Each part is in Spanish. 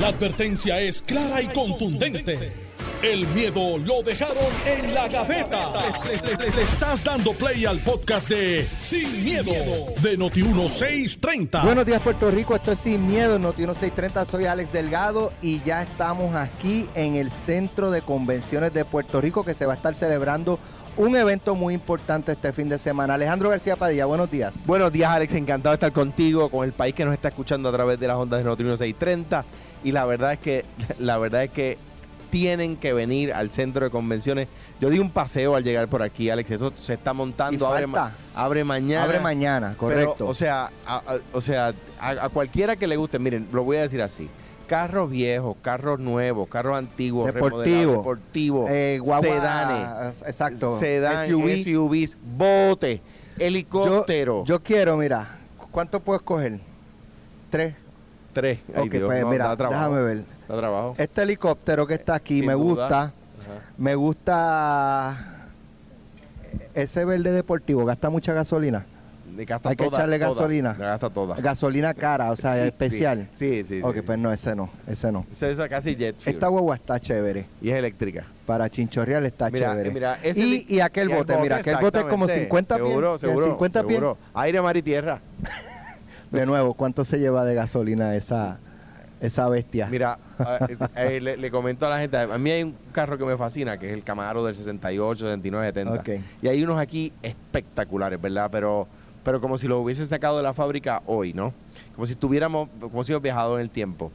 La advertencia es clara y contundente. El miedo lo dejaron en la gaveta. Le, le- le- le estás dando play al podcast de Sin, miedo, de Noti1630. Buenos días Puerto Rico, esto es Sin Miedo, Noti 1630, soy Alex Delgado y ya estamos aquí en el Centro de Convenciones de Puerto Rico que se va a estar celebrando un evento muy importante este fin de semana. Alejandro García Padilla, buenos días. Buenos días, Alex. Encantado de estar contigo, con el país que nos está escuchando a través de las ondas de Noti 630. Y la verdad es que, la verdad es que tienen que venir al centro de convenciones. Yo di un paseo al llegar por aquí, Alex. Eso se está montando. Abre, ma- abre mañana. Abre mañana, Pero, correcto. o sea, a, a- o sea a, a cualquiera que le guste, miren, lo voy a decir así. Carros viejos, carros nuevos, carros antiguos, Deportivo. remodelados, deportivos, Eh, sedanes, exacto, sedán, SUV. SUVs, botes, helicópteros. Yo quiero, mira, ¿cuánto puedo escoger? Tres. Tres. Ay, ok, Dios, pues no, mira, déjame ver. Da trabajo. Este helicóptero que está aquí Sin me duda. gusta. Ajá. Me gusta ese verde deportivo, gasta mucha gasolina. Gasta Hay que echarle toda. gasolina. Gasta toda. Gasolina cara, o sea, Sí, especial. Sí, sí, sí. ok, sí. pues no, ese no, ese no. Esa es casi jet fuel. Esta guagua está chévere. Y es eléctrica. Para chinchorreal está Mira, chévere. eh, mira, ese y, aquel y bote, mira, aquel bote es como exactamente. 50 pies. Seguro, ¿Qué, seguro. 50 pies. seguro. Aire, mar y tierra. De nuevo, ¿cuánto se lleva de gasolina esa, esa bestia? Mira, eh, eh, le, le comento a la gente, a mí hay un carro que me fascina, que es el Camaro del 68, 69, 70. Ok. Y hay unos aquí espectaculares, ¿verdad? Pero, pero como si lo hubiesen sacado de la fábrica hoy, ¿no? Como si estuviéramos, como si hubiéramos viajado en el tiempo.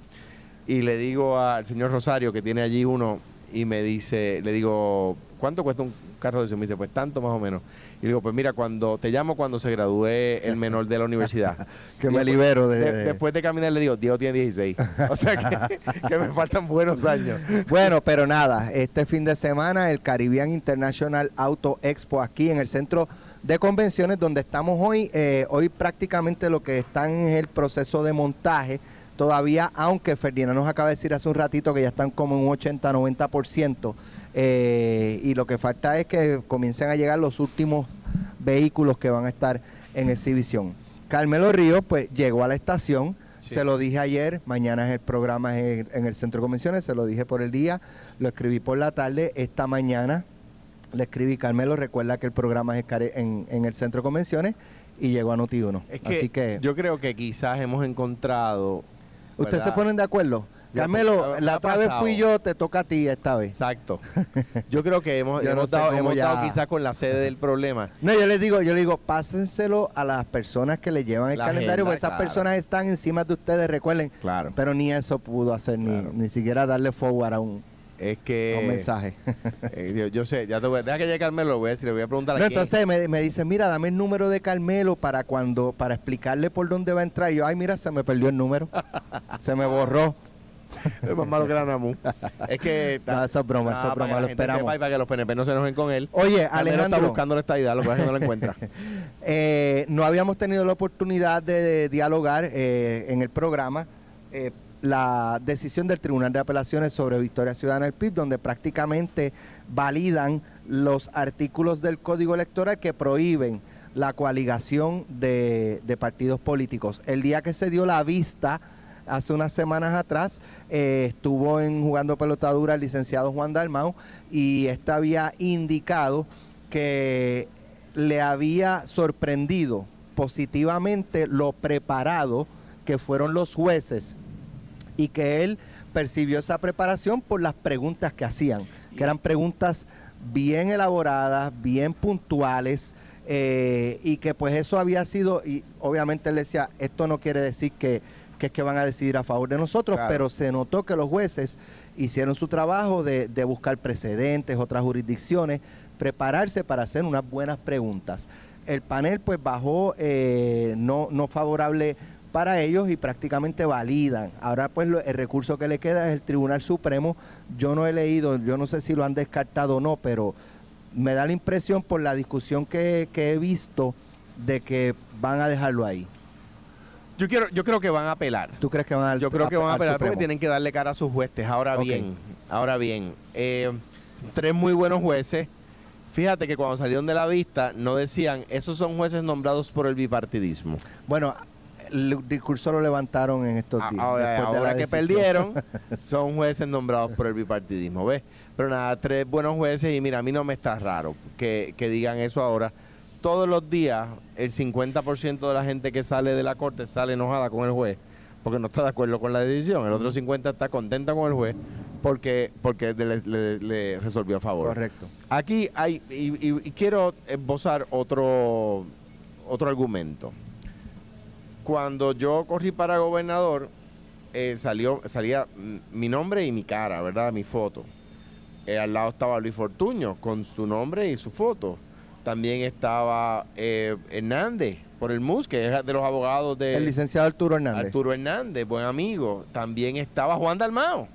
Y le digo al señor Rosario, que tiene allí uno, y me dice, le digo, ¿cuánto cuesta un carro de eso? Me dice, pues tanto más o menos. Y le digo, pues mira, cuando te llamo cuando se gradúe el menor de la universidad. que Y me después- libero de... de- después de caminar le digo, Diego tiene 16. O sea que, que me faltan buenos años. Bueno, pero nada, este fin de semana el Caribbean International Auto Expo aquí en el centro de convenciones donde estamos hoy. Eh, hoy prácticamente lo que están es el proceso de montaje todavía, aunque Ferdinand nos acaba de decir hace un ratito que ya están como en un 80-90%. eh, y lo que falta es que comiencen a llegar los últimos vehículos que van a estar en exhibición. Carmelo Ríos pues llegó a la estación. Sí. Se lo dije ayer, mañana es el programa en, en el Centro de Convenciones, se lo dije por el día, lo escribí por la tarde, esta mañana le escribí, Carmelo, recuerda que el programa es en, en el Centro de Convenciones y llegó a Noti1. Es que, Así que, yo creo que quizás hemos encontrado. ¿Ustedes se ponen de acuerdo? Ya, Carmelo, pues, la otra vez fui yo, te toca a ti esta vez. Exacto. Yo creo que hemos, no hemos sé dado, cómo hemos dado quizás con la sede del problema. No, yo les digo, yo les digo, pásenselo a las personas que le llevan el La calendario, agenda, porque esas claro. personas están encima de ustedes, recuerden. Claro. Pero ni eso pudo hacer, ni, Claro. ni siquiera darle forward a un, Es que. un mensaje. eh, yo, yo sé, ya te voy a. Deja que llegue Carmelo, lo voy a decir, le voy a preguntar No, a quién. entonces me, me dicen, mira, dame el número de Carmelo para cuando, para explicarle por dónde va a entrar. Y yo, ay, mira, se me perdió el número. se me borró. Es más malo que la Namu. Es que. No, eso es broma, eso es broma, lo esperamos. para que los PNP no se enojen con él. Oye, Alejandro, está buscando la estadidad, lo que no la encuentra. eh, no habíamos tenido la oportunidad de, dialogar eh, en el programa eh, la decisión del Tribunal de Apelaciones sobre Victoria Ciudadana del PIB, donde prácticamente validan los artículos del Código Electoral que prohíben la coaligación de, de partidos políticos. El día que se dio la vista, hace unas semanas atrás, eh, estuvo en jugando pelotadura el licenciado Juan Dalmau y este había indicado que le había sorprendido positivamente lo preparado que fueron los jueces y que él percibió esa preparación por las preguntas que hacían, que eran preguntas bien elaboradas, bien puntuales, eh, y que pues eso había sido, y obviamente él decía, esto no quiere decir que, que es que van a decidir a favor de nosotros, Claro. pero se notó que los jueces hicieron su trabajo de, de buscar precedentes, otras jurisdicciones, prepararse para hacer unas buenas preguntas. El panel pues bajó eh, no, no favorable para ellos y prácticamente validan. Ahora pues lo- el recurso que le queda es el Tribunal Supremo. Yo no he leído, yo no sé si lo han descartado o no, pero me da la impresión por la discusión que, que he visto de que van a dejarlo ahí. Yo quiero, yo creo que van a apelar. ¿Tú crees que van a Yo creo que van a apelar porque tienen que darle cara a sus jueces. Ahora bien, ahora bien, eh, tres muy buenos jueces. Fíjate que cuando salieron de la vista no decían, esos son jueces nombrados por el bipartidismo. Bueno, el discurso lo levantaron en estos días. Ahora, de que perdieron, son jueces nombrados por el bipartidismo, ¿ves? Pero nada, tres buenos jueces y mira, a mí no me está raro que, que digan eso ahora. Todos los días, el 50% de la gente que sale de la corte sale enojada con el juez porque no está de acuerdo con la decisión. El otro 50% está contenta con el juez porque, porque le, le- le resolvió a favor. Correcto. Aquí hay, y, y- y quiero esbozar otro, otro argumento. Cuando yo corrí para gobernador, eh, salió, salía mi nombre y mi cara, ¿verdad? Mi foto. Eh, al lado estaba Luis Fortuño con su nombre y su foto. También estaba eh, Hernández por el MUS, que es de los abogados de el licenciado Arturo Hernández. Arturo Hernández, buen amigo. También estaba Juan Dalmao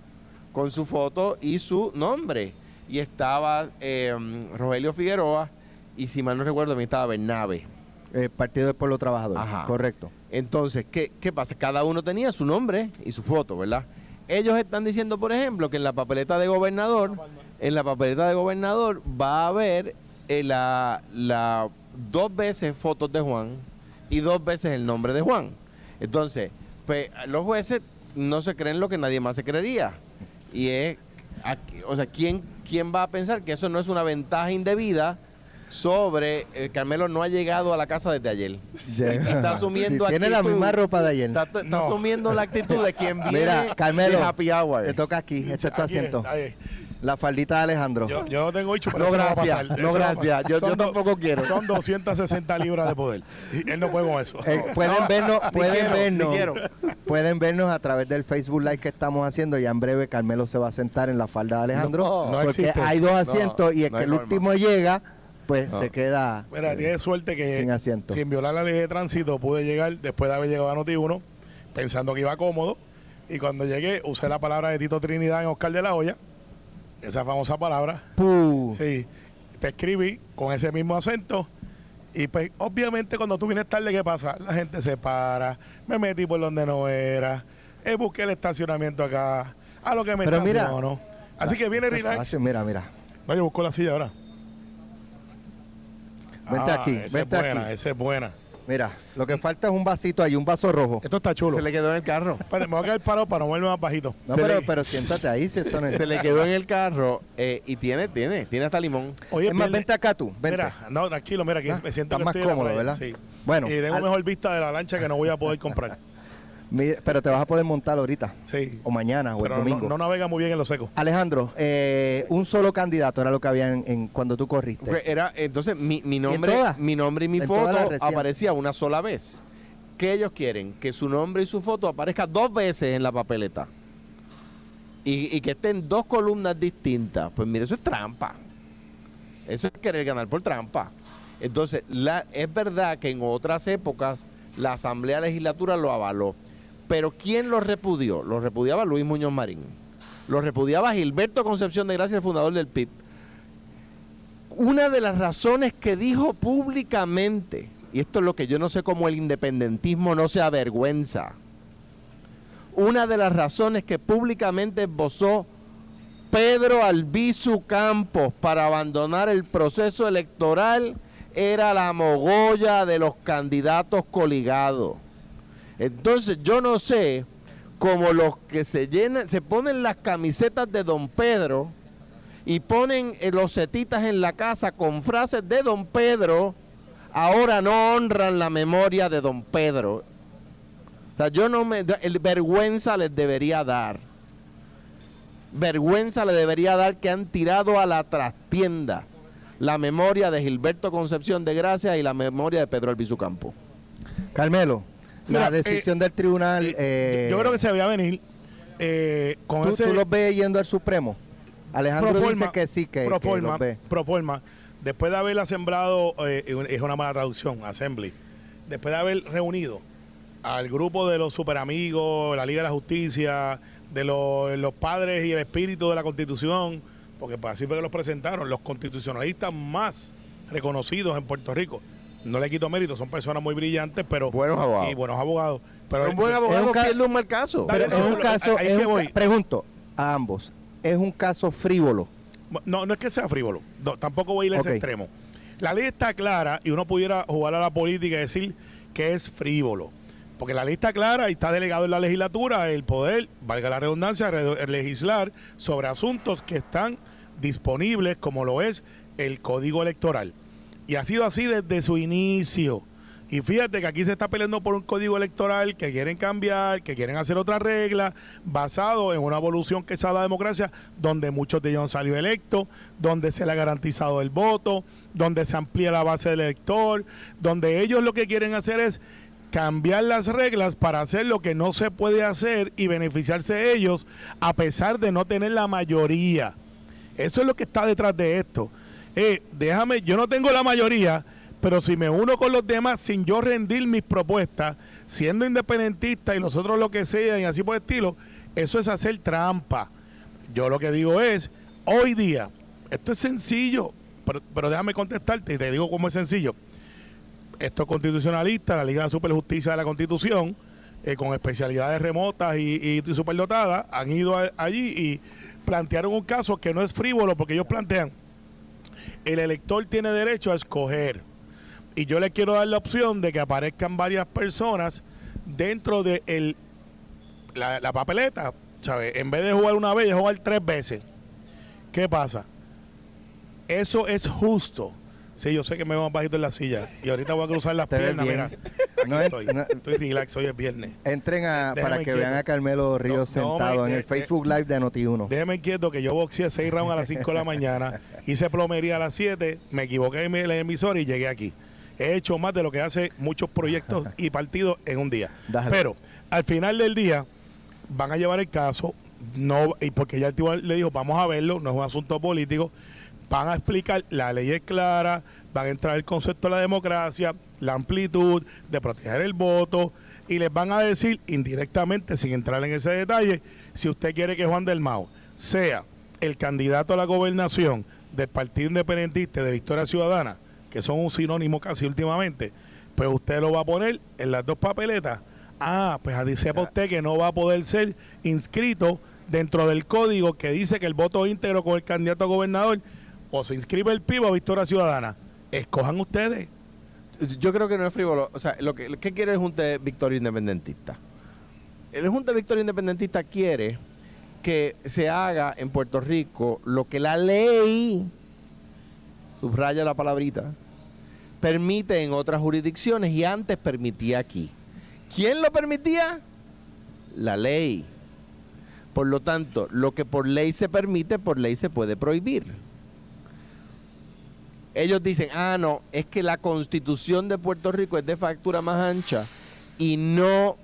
con su foto y su nombre. Y estaba eh, Rogelio Figueroa y si mal no recuerdo también estaba Bernabe. eh, Partido del Pueblo Trabajador. Ajá. Correcto. Entonces, ¿qué, ¿qué pasa? Cada uno tenía su nombre y su foto, ¿verdad? Ellos están diciendo, por ejemplo, que en la papeleta de gobernador, en la papeleta de gobernador va a haber eh, la, la- dos veces fotos de Juan y dos veces el nombre de Juan. Entonces, pues los jueces no se creen lo que nadie más se creería. Y es, aquí- o sea, ¿quién, ¿quién va a pensar que eso no es una ventaja indebida sobre eh, Carmelo no ha llegado a la casa desde ayer? Ya. Está asumiendo Sí, Tiene la misma ropa de ayer. Está, está No. asumiendo la actitud de quien viene Mira, Carmelo, de Happy Hour. te toca aquí. Este es tu asiento. ahí. La faldita de Alejandro. Yo, yo no tengo hecho, pero No, eso va a gracias. pasar. No, Eso gracias. Yo- tampoco quiero. Son 260 libras de poder. Y él no puede con eso. Eh, pueden No, vernos, pueden quiero, vernos, quiero. pueden vernos a través del Facebook Live que estamos haciendo. Ya en breve Carmelo se va a sentar en la falda de Alejandro, No, no porque existe. hay dos asientos y el que el forma. último llega, pues No. se queda. Mira, eh, tiene suerte que sin asiento. sin violar la ley de tránsito pude llegar después de haber llegado a Noti1 pensando que iba cómodo y cuando llegué usé la palabra de Tito Trinidad en Oscar de la Hoya, esa famosa palabra. ¡Puh! Sí, te escribí con ese mismo acento y pues obviamente cuando tú vienes tarde, ¿qué pasa? La gente se para, me metí por donde no era, eh, busqué el estacionamiento acá, a lo que me Pero mira, estaciono. Así que viene Qué relax. fácil, mira, mira. No, yo busco la silla ahora. Vente Ah, aquí, esa vente es buena, aquí. esa es buena. Mira, lo que falta es un vasito ahí, un vaso rojo. Esto está chulo. Se le quedó en el carro. Espérate, me voy a quedar parado para no verme más bajito. No, pero, le- pero siéntate ahí, si eso no es. Se le quedó en el carro eh, y tiene, tiene, tiene hasta limón. Oye, es más, vente acá tú, vente. Mira, no, tranquilo, mira, aquí Ah, me siento estás que más cómodo, ¿verdad? Sí. Bueno, y tengo al- mejor vista de la lancha que no voy a poder comprar. Mira, pero te vas a poder montar ahorita, Sí. o mañana, o Pero el no, domingo. no navega muy bien en lo seco. Alejandro, eh, un solo candidato era lo que había en, en- cuando tú corriste. Porque Era, entonces, mi, mi nombre, todas? mi nombre y mi En todas las foto recientes. aparecía una sola vez. ¿Qué ellos quieren? Que su nombre y su foto aparezca dos veces en la papeleta. Y, y que estén dos columnas distintas. Pues mire, eso es trampa. Eso es querer ganar por trampa. Entonces, la, es verdad que en otras épocas la Asamblea Legislatura lo avaló. Pero ¿quién lo repudió? Lo repudiaba Luis Muñoz Marín. Lo repudiaba Gilberto Concepción de Gracia, el fundador del PIB. Una de las razones que dijo públicamente, y esto es lo que yo no sé cómo el independentismo no se avergüenza, una de las razones que públicamente esbozó Pedro Albizu Campos para abandonar el proceso electoral era la mogolla de los candidatos coligados. Entonces yo no sé cómo los que se llenan, se ponen las camisetas de Don Pedro y ponen eh, los setitas en la casa con frases de Don Pedro, ahora no honran la memoria de Don Pedro. O sea, yo no me. El vergüenza les debería dar. Vergüenza le debería dar que han tirado a la trastienda la memoria de Gilberto Concepción de Gracia y la memoria de Pedro Albizu Campo. Carmelo, Mira, la decisión del tribunal. eh, yo creo que se veía venir eh, con ¿tú, ese tú los ves yendo al Supremo? Alejandro proforma, dice que sí, que, que proforma, los ve. proforma, después de haberla sembrado, eh, es una mala traducción, assembly, después de haber reunido al grupo de los superamigos, la Liga de la Justicia, de los, los padres y el espíritu de la Constitución, porque pues así fue que los presentaron, los constitucionalistas más reconocidos en Puerto Rico. No le quito mérito, son personas muy brillantes, pero Buenos abogados. y buenos abogados. Pero un buen es abogado un pierde un mal caso. Dale, Pero es un caso, es un voy. pregunto a ambos, ¿es un caso frívolo? No, no es que sea frívolo. No, tampoco voy a ir a ese extremo. La ley está clara y uno pudiera jugar a la política y decir que es frívolo. Porque la lista clara y está delegado en la legislatura el poder, valga la redundancia, re- legislar sobre asuntos que están disponibles, como lo es el código electoral. Y ha sido así desde su inicio. Y fíjate que aquí se está peleando por un código electoral que quieren cambiar, que quieren hacer otra regla, basado en una evolución que se ha dado a la democracia, donde muchos de ellos han salido electos, donde se le ha garantizado el voto, donde se amplía la base del elector, donde ellos lo que quieren hacer es cambiar las reglas para hacer lo que no se puede hacer y beneficiarse ellos a pesar de no tener la mayoría. Eso es lo que está detrás de esto. Eh, déjame, yo no tengo la mayoría, pero si me uno con los demás sin yo rendir mis propuestas, siendo independentista y nosotros lo que sea y así por el estilo, eso es hacer trampa. Yo lo que digo es, hoy día, esto es sencillo, pero, déjame contestarte y te digo cómo es sencillo. Estos constitucionalistas, la Liga de Superjusticia de la Constitución, eh, con especialidades remotas y, y superdotadas, han ido allí y plantearon un caso que no es frívolo porque ellos plantean, el elector tiene derecho a escoger. Y yo le quiero dar la opción de que aparezcan varias personas dentro de el, la, la papeleta, ¿sabes? En vez de jugar una vez, jugar tres veces. ¿Qué pasa? Eso es justo. Sí, yo sé que me voy bajito en la silla. Y ahorita voy a cruzar las piernas, bien. No es- estoy, no- estoy relax, hoy es viernes. Entren a, Déjame para que quieto. vean a Carmelo Ríos No, sentado me- en el eh, Facebook Live de Noti1. Déjeme quieto que yo boxeé seis rounds a las 5 de la mañana, hice plomería a las 7, me equivoqué en el emisor y llegué aquí. He hecho más de lo que hace muchos proyectos y partidos en un día. Dale. Pero al final del día van a llevar el caso, no y porque ya el tribunal le dijo, vamos a verlo, no es un asunto político, van a explicar, la ley es clara, van a entrar el concepto de la democracia, la amplitud, de proteger el voto, y les van a decir indirectamente, sin entrar en ese detalle, si usted quiere que Juan del Mao sea el candidato a la gobernación del Partido Independentista de Victoria Ciudadana, que son un sinónimo casi últimamente, pues usted lo va a poner en las dos papeletas. Ah, pues sepa usted que no va a poder ser inscrito dentro del código que dice que el voto íntegro con el candidato a gobernador o se inscribe el PIB o Victoria Ciudadana. Escojan ustedes. Yo creo que no es frívolo. O sea, lo que, ¿qué quiere el Junta de Victoria Independentista? El Junta de Victoria Independentista quiere que se haga en Puerto Rico lo que la ley, subraya la palabrita, permite en otras jurisdicciones y antes permitía aquí. ¿Quién lo permitía? La ley. Por lo tanto, lo que por ley se permite, por ley se puede prohibir ellos dicen, ah, no, es que la constitución de Puerto Rico es de factura más ancha y no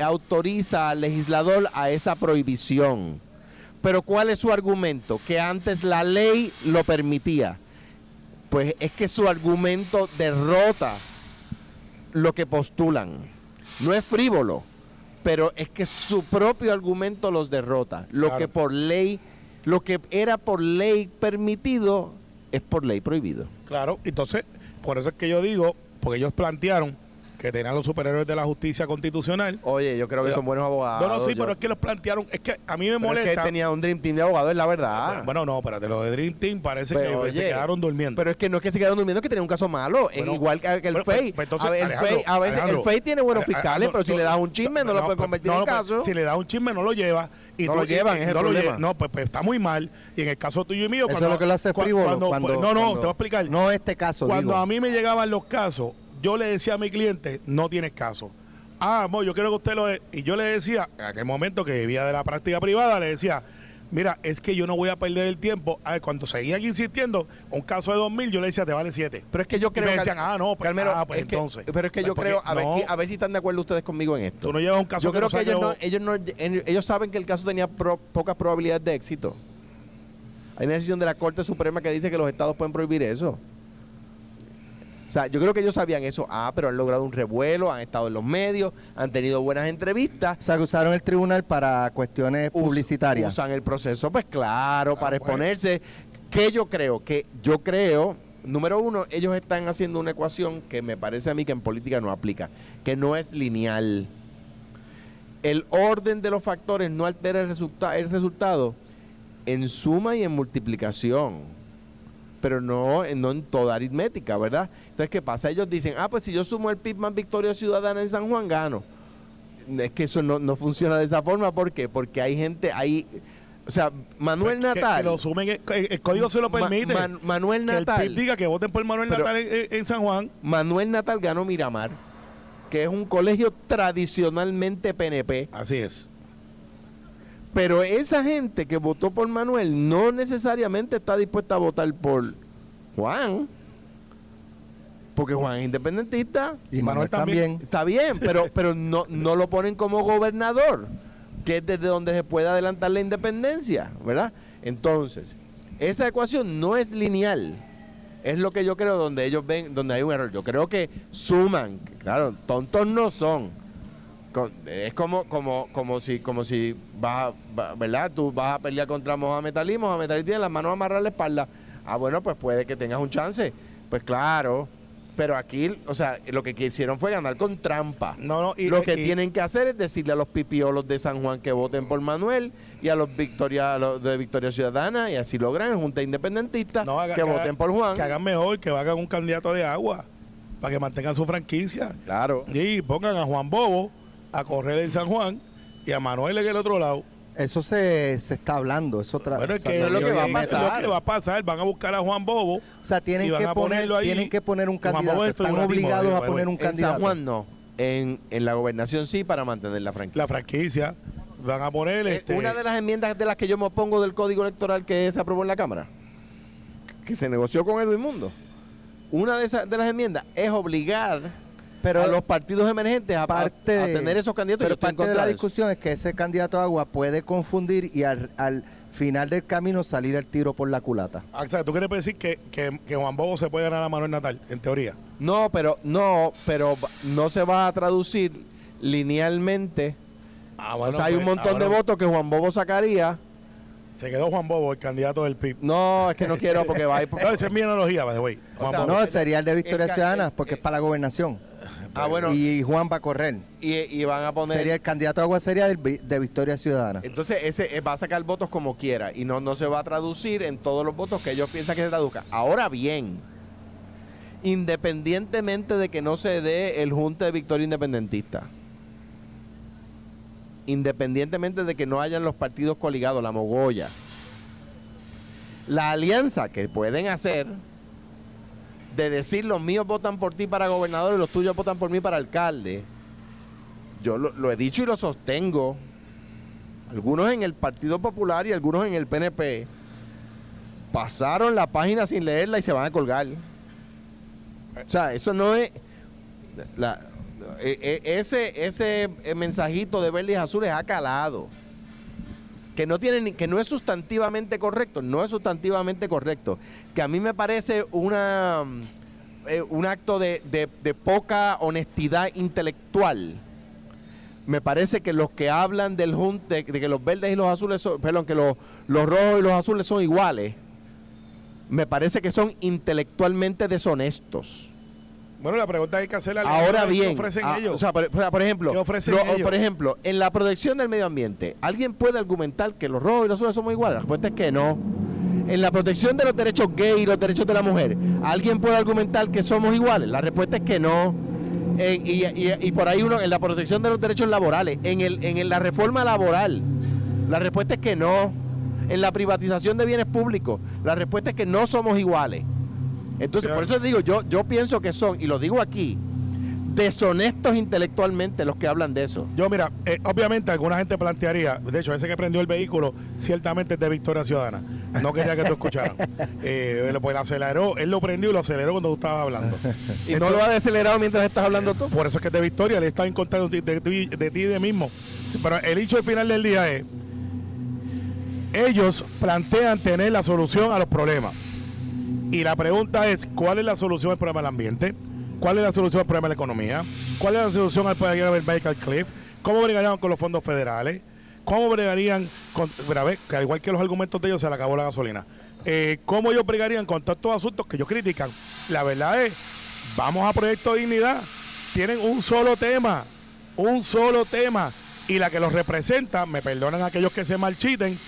autoriza al legislador a esa prohibición. Pero ¿cuál es su argumento? Que antes la ley lo permitía. Pues es que su argumento derrota lo que postulan. No es frívolo, pero es que su propio argumento los derrota. Lo Claro. que por ley, lo que era por ley permitido, es por ley prohibido. Claro, entonces, por eso es que yo digo, porque ellos plantearon que tenían los superhéroes de la justicia constitucional. Oye, yo creo que son buenos abogados. no, no, sí, yo- pero es que los plantearon, es que a mí me pero es molesta. que tenía un Dream Team de abogados, es la verdad. Bueno, bueno, no, espérate, los de Dream Team parece Pero, que oye, se quedaron durmiendo. Pero es que no es que se quedaron durmiendo, es que tenía un caso malo. Es Bueno, igual que, el FEI. pero entonces, a, veces el FEI tiene buenos Ale- fiscales, pero si le das un chisme, no, lo puede pues, convertir en pues, caso. Si le das un chisme, no lo lleva. Y No tú- lo llevan, y- es el no problema. No, pues, pues, está muy mal. Y en el caso tuyo y mío, Eso cuando- es lo que lo hace frívolo. cuando- cuando- no, no, te voy a explicar. No este caso, Cuando digo. a mí me llegaban los casos, yo le decía a mi cliente, no tienes caso. Ah, amor, yo quiero que usted lo dé. Y yo le decía, en aquel momento que vivía de la práctica privada, le decía, mira, es que yo no voy a perder el tiempo. A ver, cuando seguían insistiendo, un caso de 2.000, yo le decía, te vale 7. Pero es que yo Y creo me que. decían, ah, no, pues, Carmelo, ah, pues es que- entonces. pero es que yo Pues, creo, a ver, no. que- a ver si están de acuerdo ustedes conmigo en esto. Tú no llevas un caso yo creo no que ellos no, no, ellos saben que el caso tenía pro- pocas probabilidades de éxito. Hay una decisión de la Corte Suprema que dice que los estados pueden prohibir eso. O sea, yo creo que ellos sabían eso. Ah, pero han logrado un revuelo, han estado en los medios, han tenido buenas entrevistas. O sea, que usaron el tribunal para cuestiones us- publicitarias. Usan el proceso, pues claro, Ah, para exponerse. Que yo creo, que yo creo, número uno, ellos están haciendo una ecuación que me parece a mí que en política no aplica, que no es lineal. El orden de los factores no altera el, resulta- el resultado en suma y en multiplicación. Pero no, no en toda aritmética, ¿verdad? Entonces, ¿qué pasa? Ellos dicen, ah, pues si yo sumo el PIB más Victoria Ciudadana en San Juan, gano. Es que eso no, no funciona de esa forma, ¿por qué? Porque hay gente, hay... O sea, Manuel Pues Natal... Que, lo sumen, el, el código se lo Ma- permite. Man- Manuel que el Natal... PIB diga que voten por Manuel Natal en San Juan. Manuel Natal ganó Miramar, que es un colegio tradicionalmente PNP. Así es. Pero esa gente que votó por Manuel no necesariamente está dispuesta a votar por Juan. Porque Juan es independentista. Y Manuel Manuel también. también. Está bien, pero, pero no, no lo ponen como gobernador, que es desde donde se puede adelantar la independencia, ¿verdad? Entonces, esa ecuación no es lineal. Es lo que yo creo donde ellos ven, donde hay un error. Yo creo que suman, claro, tontos no son. Con- es como, como, como si, como si vas, a- ¿verdad? Tú vas a pelear contra Mohamed Ali, Mohamed Ali tiene las manos amarradas a la espalda. Ah, bueno, pues puede que tengas un chance. Pues claro. Pero aquí, o sea, lo que quisieron fue ganar con trampa. No, no, y- lo que y- tienen que hacer es decirle a los pipiolos de San Juan que voten por Manuel y a los Victoria a los de Victoria Ciudadana y así logran en Junta Independentista No, haga- que haga- voten por Juan. Que hagan mejor, que hagan un candidato de agua para que mantengan su franquicia. Claro. Y pongan a Juan Bobo a correr en San Juan y a Manuel en el otro lado. Eso se, se está hablando. Eso, Bueno, es que es lo que va a es pasar. lo que va a pasar. Van a buscar a Juan Bobo. O sea, tienen que poner, ponerlo ahí. tienen que poner un Y Juan Bobo candidato. Están obligados a poner un En candidato. San Juan no. En, en la gobernación sí para mantener la franquicia. La franquicia. Van a poner Eh, este, Una de las enmiendas de las que yo me opongo del código electoral que se aprobó en la Cámara, que se negoció con Edwin Mundo, una de, esas, de las enmiendas es obligar Pero a los partidos emergentes a, parte a tener esos candidatos. Pero parte de la de discusión es que ese candidato a agua puede confundir y al, al final del camino salir el tiro por la culata. Ah, o sea, ¿Tú quieres decir que, que, que Juan Bobo se puede ganar a Manuel Natal, en teoría? No, pero no, pero no se va a traducir linealmente. Ah, o sea, hay un montón de votos que Juan Bobo sacaría. Se quedó Juan Bobo, el candidato del PIB. No, es que no quiero porque va a ir. No, esa es mi analogía, by the way. Juan sea, Bobo. No, sería el de Victoria el Ciudadana, el- porque es para la gobernación. Ah, bueno, y, Juan va a correr. y van a poner. Sería el candidato a agua sería de Victoria Ciudadana. Entonces, ese eh, va a sacar votos como quiera y no, no se va a traducir en todos los votos que ellos piensan que se traduzca. Ahora bien, independientemente de que no se dé el junte de victoria independentista, independientemente de que no hayan los partidos coligados, la mogolla, la alianza que pueden hacer de decir los míos votan por ti para gobernador y los tuyos votan por mí para alcalde, yo lo, he dicho y lo sostengo, algunos en el Partido Popular y algunos en el PNP, pasaron la página sin leerla y se van a colgar. O sea, eso no es... e- e- ese, ese mensajito de verdes azules ha calado. Que no, tiene que no es sustantivamente correcto, no es sustantivamente correcto. Que a mí me parece una, mm, eh, un acto de, de- de poca honestidad intelectual me parece que los que hablan del junte, de que los verdes y los azules son, perdón, que los, los rojos y los azules son iguales, me parece que son intelectualmente deshonestos. Bueno, la pregunta hay que hacerle al Ahora ¿qué bien, ofrecen ah, ellos? o sea, por, o sea, por ejemplo, por ejemplo, en la protección del medio ambiente, ¿alguien puede argumentar que los rojos y los azules somos iguales? La respuesta es que no. En la protección de los derechos gay y los derechos de la mujer, ¿alguien puede argumentar que somos iguales? La respuesta es que no. En- y, y- y por ahí uno, en la protección de los derechos laborales, en, el, en la reforma laboral, la respuesta es que no. En la privatización de bienes públicos, la respuesta es que no somos iguales. Entonces, por eso digo, yo, yo pienso que son, y lo digo aquí, deshonestos intelectualmente los que hablan de eso. Yo, mira, eh, obviamente alguna gente plantearía, de hecho, ese que prendió el vehículo, ciertamente es de Victoria Ciudadana. No quería que tú escucharas. Eh, pues lo aceleró, él lo prendió y lo aceleró cuando tú estabas hablando. Y no lo ha acelerado mientras estás hablando tú. Por eso es que es de Victoria, le está en contra de, ti- de ti de ti y de mismo. Pero el hecho al final del día es, ellos plantean tener la solución a los problemas. Y la pregunta es, ¿cuál es la solución al problema del ambiente? ¿Cuál es la solución al problema de la economía? ¿Cuál es la solución al problema del Michael Cliff? ¿Cómo bregarían con los fondos federales? ¿Cómo bregarían con... que al igual que los argumentos de ellos, se le acabó la gasolina. Eh, ¿Cómo ellos bregarían con todos estos asuntos que ellos critican? La verdad es, vamos a Proyecto Dignidad. Tienen un solo tema, un solo tema. Y la que los representa, me perdonan aquellos que se marchiten,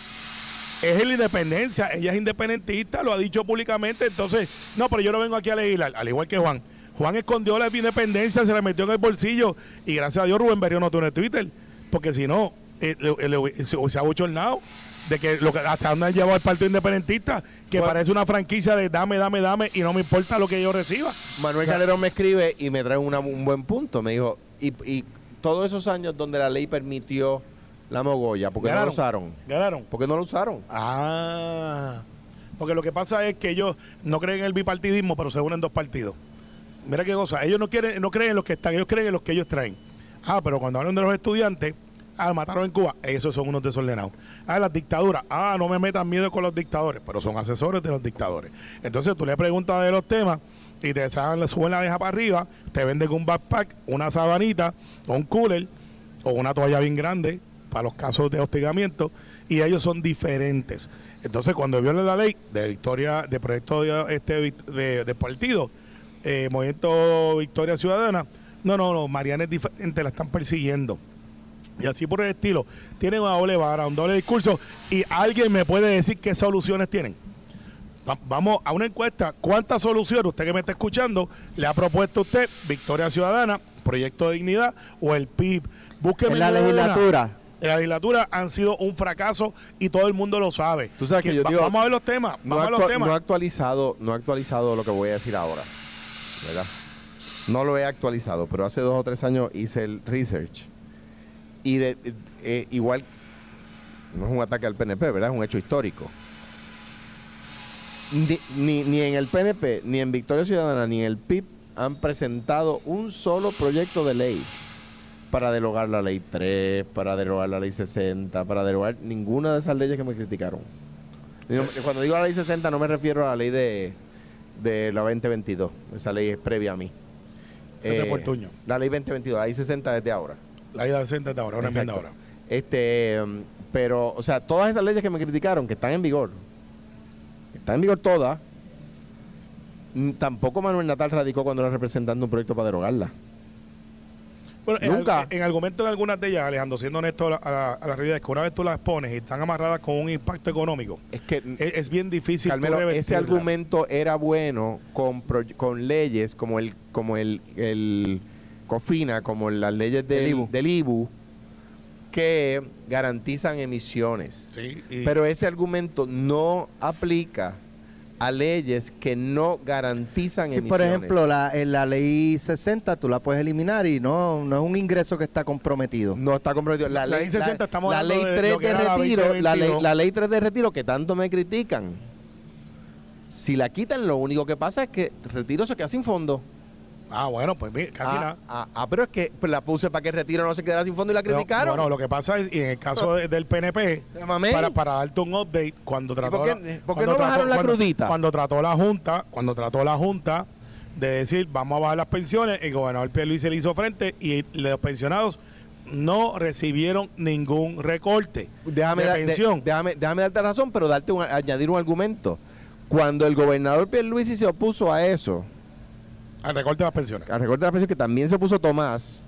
es la independencia. Ella es independentista, lo ha dicho públicamente. Entonces, no, pero yo no vengo aquí a legislar, al igual que Juan. Juan escondió la independencia, se la metió en el bolsillo y gracias a Dios Rubén Berrío no tiene Twitter. Porque si no, eh, le- le- se, se ha bochornado de que, lo que hasta dónde han llevado el Partido Independentista, que Bueno. parece una franquicia de dame, dame, dame y no me importa lo que yo reciba. Manuel Calderón me escribe y me trae una- un buen punto. Me dijo, y, y todos esos años donde la ley permitió la mogolla, ¿por qué no Ganaron. lo usaron? Ganaron. ¿Por qué no lo usaron? Ah, porque lo que pasa es que ellos no creen en el bipartidismo, pero se unen dos partidos. Mira qué cosa, ellos no quieren, no creen en los que están, ellos creen en los que ellos traen. Ah, pero cuando hablan de los estudiantes, ah, mataron en Cuba, esos son unos desordenados. Ah, las dictaduras, ah, no me metan miedo con los dictadores, pero son asesores de los dictadores. Entonces tú le preguntas de los temas y te sacan, suben la deja para arriba, te venden un backpack, una sabanita, un cooler, o una toalla bien grande para los casos de hostigamiento y ellos son diferentes. Entonces, cuando violan la ley de victoria, de proyecto de, este, de, de partido, eh, Movimiento Victoria Ciudadana, no, no, no, Mariana es diferente, la están persiguiendo. Y así por el estilo. Tienen una doble vara, un doble discurso. Y alguien me puede decir qué soluciones tienen. Va- Vamos a una encuesta. ¿Cuántas soluciones usted que me está escuchando le ha propuesto usted Victoria Ciudadana, Proyecto de Dignidad o el PIB? Búsqueme En la una. La legislatura han sido un fracaso y todo el mundo lo sabe. Tú sabes que yo va- digo- vamos a ver los temas. No Vamos a los temas. no ha actualizado, no actualizado lo que voy a decir ahora. ¿Verdad? No lo he actualizado, pero hace dos o tres años hice el research. Y de, eh, igual, no es un ataque al PNP, ¿verdad? Es un hecho histórico. Ni, ni, ni en el PNP, ni en Victoria Ciudadana, ni en el PIB han presentado un solo proyecto de ley para derogar la ley 3, para derogar la ley 60, para derogar ninguna de esas leyes que me criticaron. Cuando digo la ley 60 no me refiero a la ley de, de la 2022, esa ley es previa a mí. De Portuño. La ley 2022, la ley 60 desde ahora. La ida decente de ahora, una enmienda ahora. Este, pero, o sea, todas esas leyes que me criticaron, que están en vigor, están en vigor todas, tampoco Manuel Natal radicó cuando era representando un proyecto para derogarla. Bueno, en, Nunca. al- en argumento de algunas de ellas, Alejandro, siendo honesto a la, a la- a la realidad, es que una vez tú las pones y están amarradas con un impacto económico, Es que, mm, es, es bien difícil. Carmelo, ese argumento era bueno con, con leyes como el como el, el COFINA, como las leyes del, El IBU. del IBU, que garantizan emisiones. Sí, y- Pero ese argumento no aplica a leyes que no garantizan Si emisiones. por ejemplo la, en la ley 60 tú la puedes eliminar y no, no es un ingreso que está comprometido. No está comprometido. La, La ley, ley 60 estamos la hablando ley de 3 lo que de la retiro, la ley, 2022. la ley 3 de retiro que tanto me critican. Si la quitan, lo único que pasa es que retiro se queda sin fondo. Ah, bueno, pues mira, casi ah, nada. ah, ah, pero es que pues, la puse para que el retiro no se quedara sin fondo y la No, criticaron. Bueno, lo que pasa es, y en el caso de- del PNP, para, para darte un update, cuando trató por qué- la- por qué cuando no bajaron la cuando- crudita? Cuando trató la Junta, cuando trató la Junta de decir, vamos a bajar las pensiones, el gobernador Luis se le hizo frente y los pensionados no recibieron ningún recorte déjame, de de- pensión. déjame, déjame darte razón, pero darte un- añadir un argumento. Cuando el gobernador Pierluisi se opuso a eso, al recorte de las pensiones. al recorte de la pensión que también se opuso Tomás,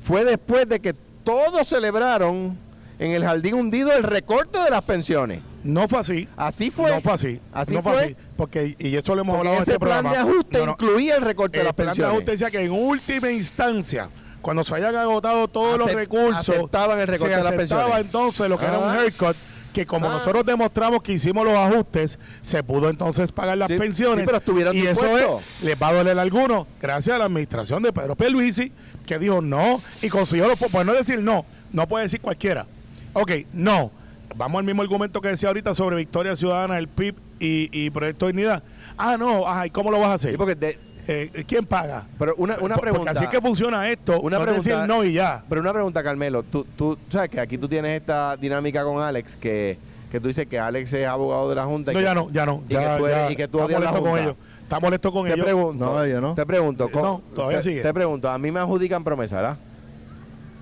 fue después de que todos celebraron en el jardín hundido el recorte de las pensiones. No fue así. Así fue. No fue así. Así no fue. así. Porque, y esto lo hemos Porque hablado en este plan programa. de ajuste No, no. incluía el recorte de El las plan de pensiones. ajuste decía que en última instancia, cuando se hayan agotado todos los recursos, aceptaban el recorte se de las pensiones. entonces lo que era un haircut, que como Ah. nosotros demostramos que hicimos los ajustes, se pudo entonces pagar las Sí, pensiones. sí, pero estuvieron y eso dispuestos. es, les va a doler a algunos, gracias a la administración de Pedro Pierluisi, que dijo no y consiguió los... Pues no decir no, no puede decir cualquiera. Ok, no. Vamos al mismo argumento que decía ahorita sobre Victoria Ciudadana, el PIB y, y Proyecto de Dignidad. Ah, no, ajá, ¿y cómo lo vas a hacer? Sí, porque de- Eh, ¿Quién paga? pero una, una pregunta. Porque así es que funciona esto. Una no pregunta- decir no y ya. Pero una pregunta, Carmelo. Tú, tú sabes que aquí tú tienes esta dinámica con Alex, que, que tú dices que Alex es abogado de la Junta. y No, que- ya no, ya no. y Ya, que tú eres- ya. y que tú Está odias la molesto con Junta. ellos. Está molesto con Te ellos. pregunto. No, yo no. Te pregunto. Eh, no, todavía te, sigue. Te pregunto. A mí me adjudican promesa, ¿verdad?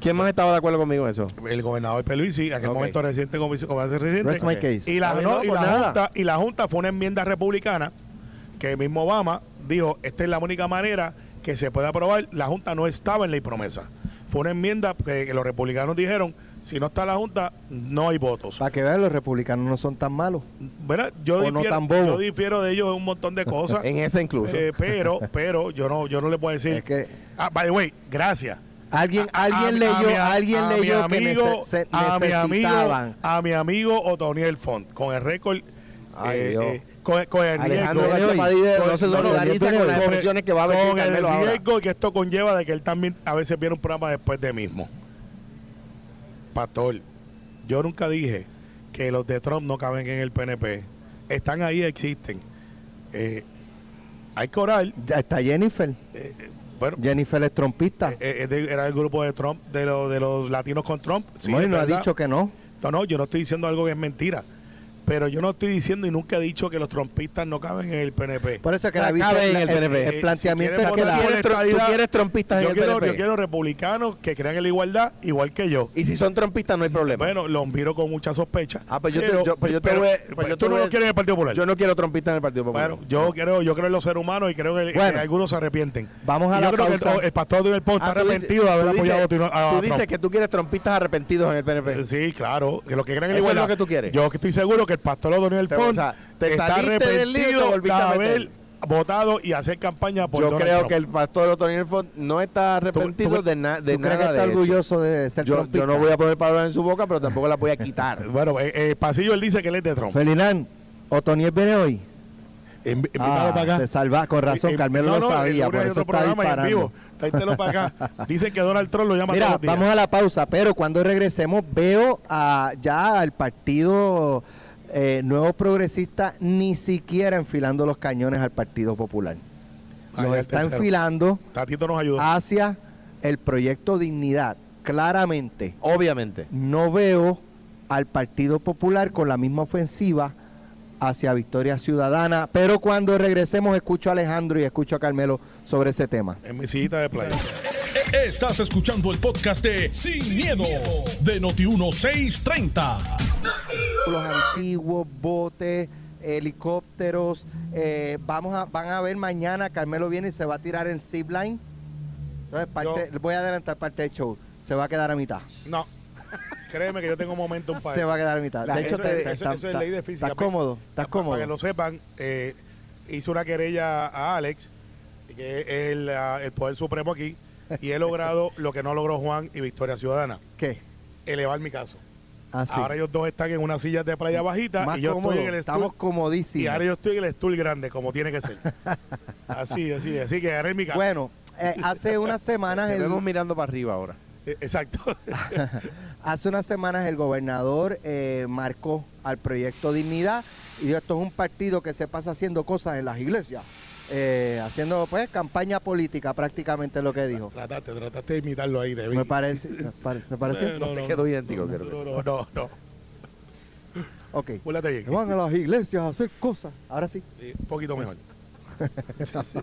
¿Quién más estaba de acuerdo conmigo en eso? El gobernador Peluisi, en aquel Ok. momento reciente, como vice- como hace reciente. Rest my Ok. case. Y la, no, no, y, la junta, y la Junta fue una enmienda republicana que el mismo Obama dijo, esta es la única manera que se puede aprobar. La Junta no estaba en ley promesa. Fue una enmienda que, los republicanos dijeron, Si no está la Junta, no hay votos. Para que vean, los republicanos no son tan malos. Bueno, yo, no difiero, tan yo difiero de ellos en un montón de cosas. En esa incluso. eh, pero, pero yo no, yo no le puedo decir. Es que Ah, by the way, gracias. alguien, A- alguien a leyó, a- alguien leyó que amigo- nece- se- a mi amigo, necesitaban. a mi amigo Otoniel Font, con el récord. Ay, eh, eh, con, con el Alejandro riesgo- con- no se solidariza las expresiones que va a con el ahora. riesgo que esto conlleva de que él también a veces viene un programa después de mismo. Pastor, yo nunca dije que los de Trump no caben en el PNP. Están ahí, existen. Eh, hay que orar. Está Jennifer. eh, eh, bueno, Jennifer es trompista. eh, era el grupo de Trump, de, los de los latinos con Trump. Sí, Bueno, es no ha dicho que no. No, no, yo no estoy diciendo algo que es mentira. Pero yo no estoy diciendo y nunca he dicho que los trompistas no caben en el PNP. Por eso es que la cabe en el PNP. el Eh, planteamiento si es que la, quieres tú quieres trompistas en yo el quiero, PNP. yo quiero republicanos que crean en la igualdad igual que yo. Y si son trompistas no hay problema. Bueno, los miro con mucha sospecha. Ah, pues yo te- Pero- yo- pues yo te pero- voy pues yo te tú no voy a- lo quieres en el Partido Popular. yo no quiero trompistas en el Partido Popular. bueno, yo creo, yo creo en los seres humanos y creo que, algunos se arrepienten. Vamos a Y la yo creo que el, el pastor de Pont está Ah, dices- arrepentido de haber apoyado a Tú dices que tú quieres trompistas arrepentidos en el PNP. Sí, claro, que lo que creen en la Eso es igualdad. lo que tú quieres. Yo que estoy seguro que pastor O'Donnell Te- Font o sea, te está saliste del lío y te arrepentido de haber votado y hacer campaña por Yo Donald creo Trump. que el pastor Otoniel Font no está arrepentido tú- de, na- de ¿Tú crees que nada está de eso. orgulloso de ser Yo, yo no voy a poner palabras en su boca, pero tampoco la voy a quitar. Bueno, eh, eh, Pasillo él dice que él es de Trump. Ferdinand, Otoniel viene hoy. Invi- Ah, invítalo para acá. te salvas, con razón, Eh, eh, Carmelo no, lo sabía, por eso está y en disparando. vivo. Para acá. Dicen que Donald Trump lo llama Mira, todos los días. vamos a la pausa, pero cuando regresemos veo a, ya al partido eh, Nuevo Progresista ni siquiera enfilando los cañones al Partido Popular. Los está enfilando nos hacia el proyecto Dignidad. Claramente, Obviamente. no veo al Partido Popular con la misma ofensiva hacia Victoria Ciudadana, pero cuando regresemos escucho a Alejandro y escucho a Carmelo sobre ese tema. En mi sillita de playa. Estás escuchando el podcast de Sin, miedo, de Noti1630. Los antiguos botes, helicópteros, eh, vamos a, van a ver mañana, Carmelo viene y se va a tirar en zipline. Entonces, parte, voy a adelantar parte del show. Se va a quedar a mitad. No. Créeme que yo tengo momentum para Se eso. va a quedar a mitad. De hecho, eso, te- es- está- eso es está- ley de física. ¿Estás cómodo? ¿Estás cómodo? Para que lo sepan, eh, hice una querella a Alex, que es el, ah, el poder supremo aquí, y he logrado lo que no logró Juan y Victoria Ciudadana, ¿Qué? elevar mi caso. Así. Ahora ellos dos están en unas sillas de playa bajita Más y yo cómodo. estoy en el Estamos stool, comodísimos. y ahora yo estoy en el stool grande, como tiene que ser. así, así, así que agarré mi caso. Bueno, eh, hace unas semanas el, vemos mirando para arriba ahora. Eh, Exacto. hace unas semanas el gobernador eh, marcó al proyecto Dignidad y dijo esto es un partido que se pasa haciendo cosas en las iglesias, eh, haciendo pues campaña política prácticamente lo que dijo. trataste, trataste de imitarlo ahí, David. Me parece, me parece, me parece. No, te no, quedó idéntico, no, no, no, no, no. Ok. Bien. Van a las iglesias a hacer cosas. Ahora sí. Sí, un poquito mejor. Sí, sí.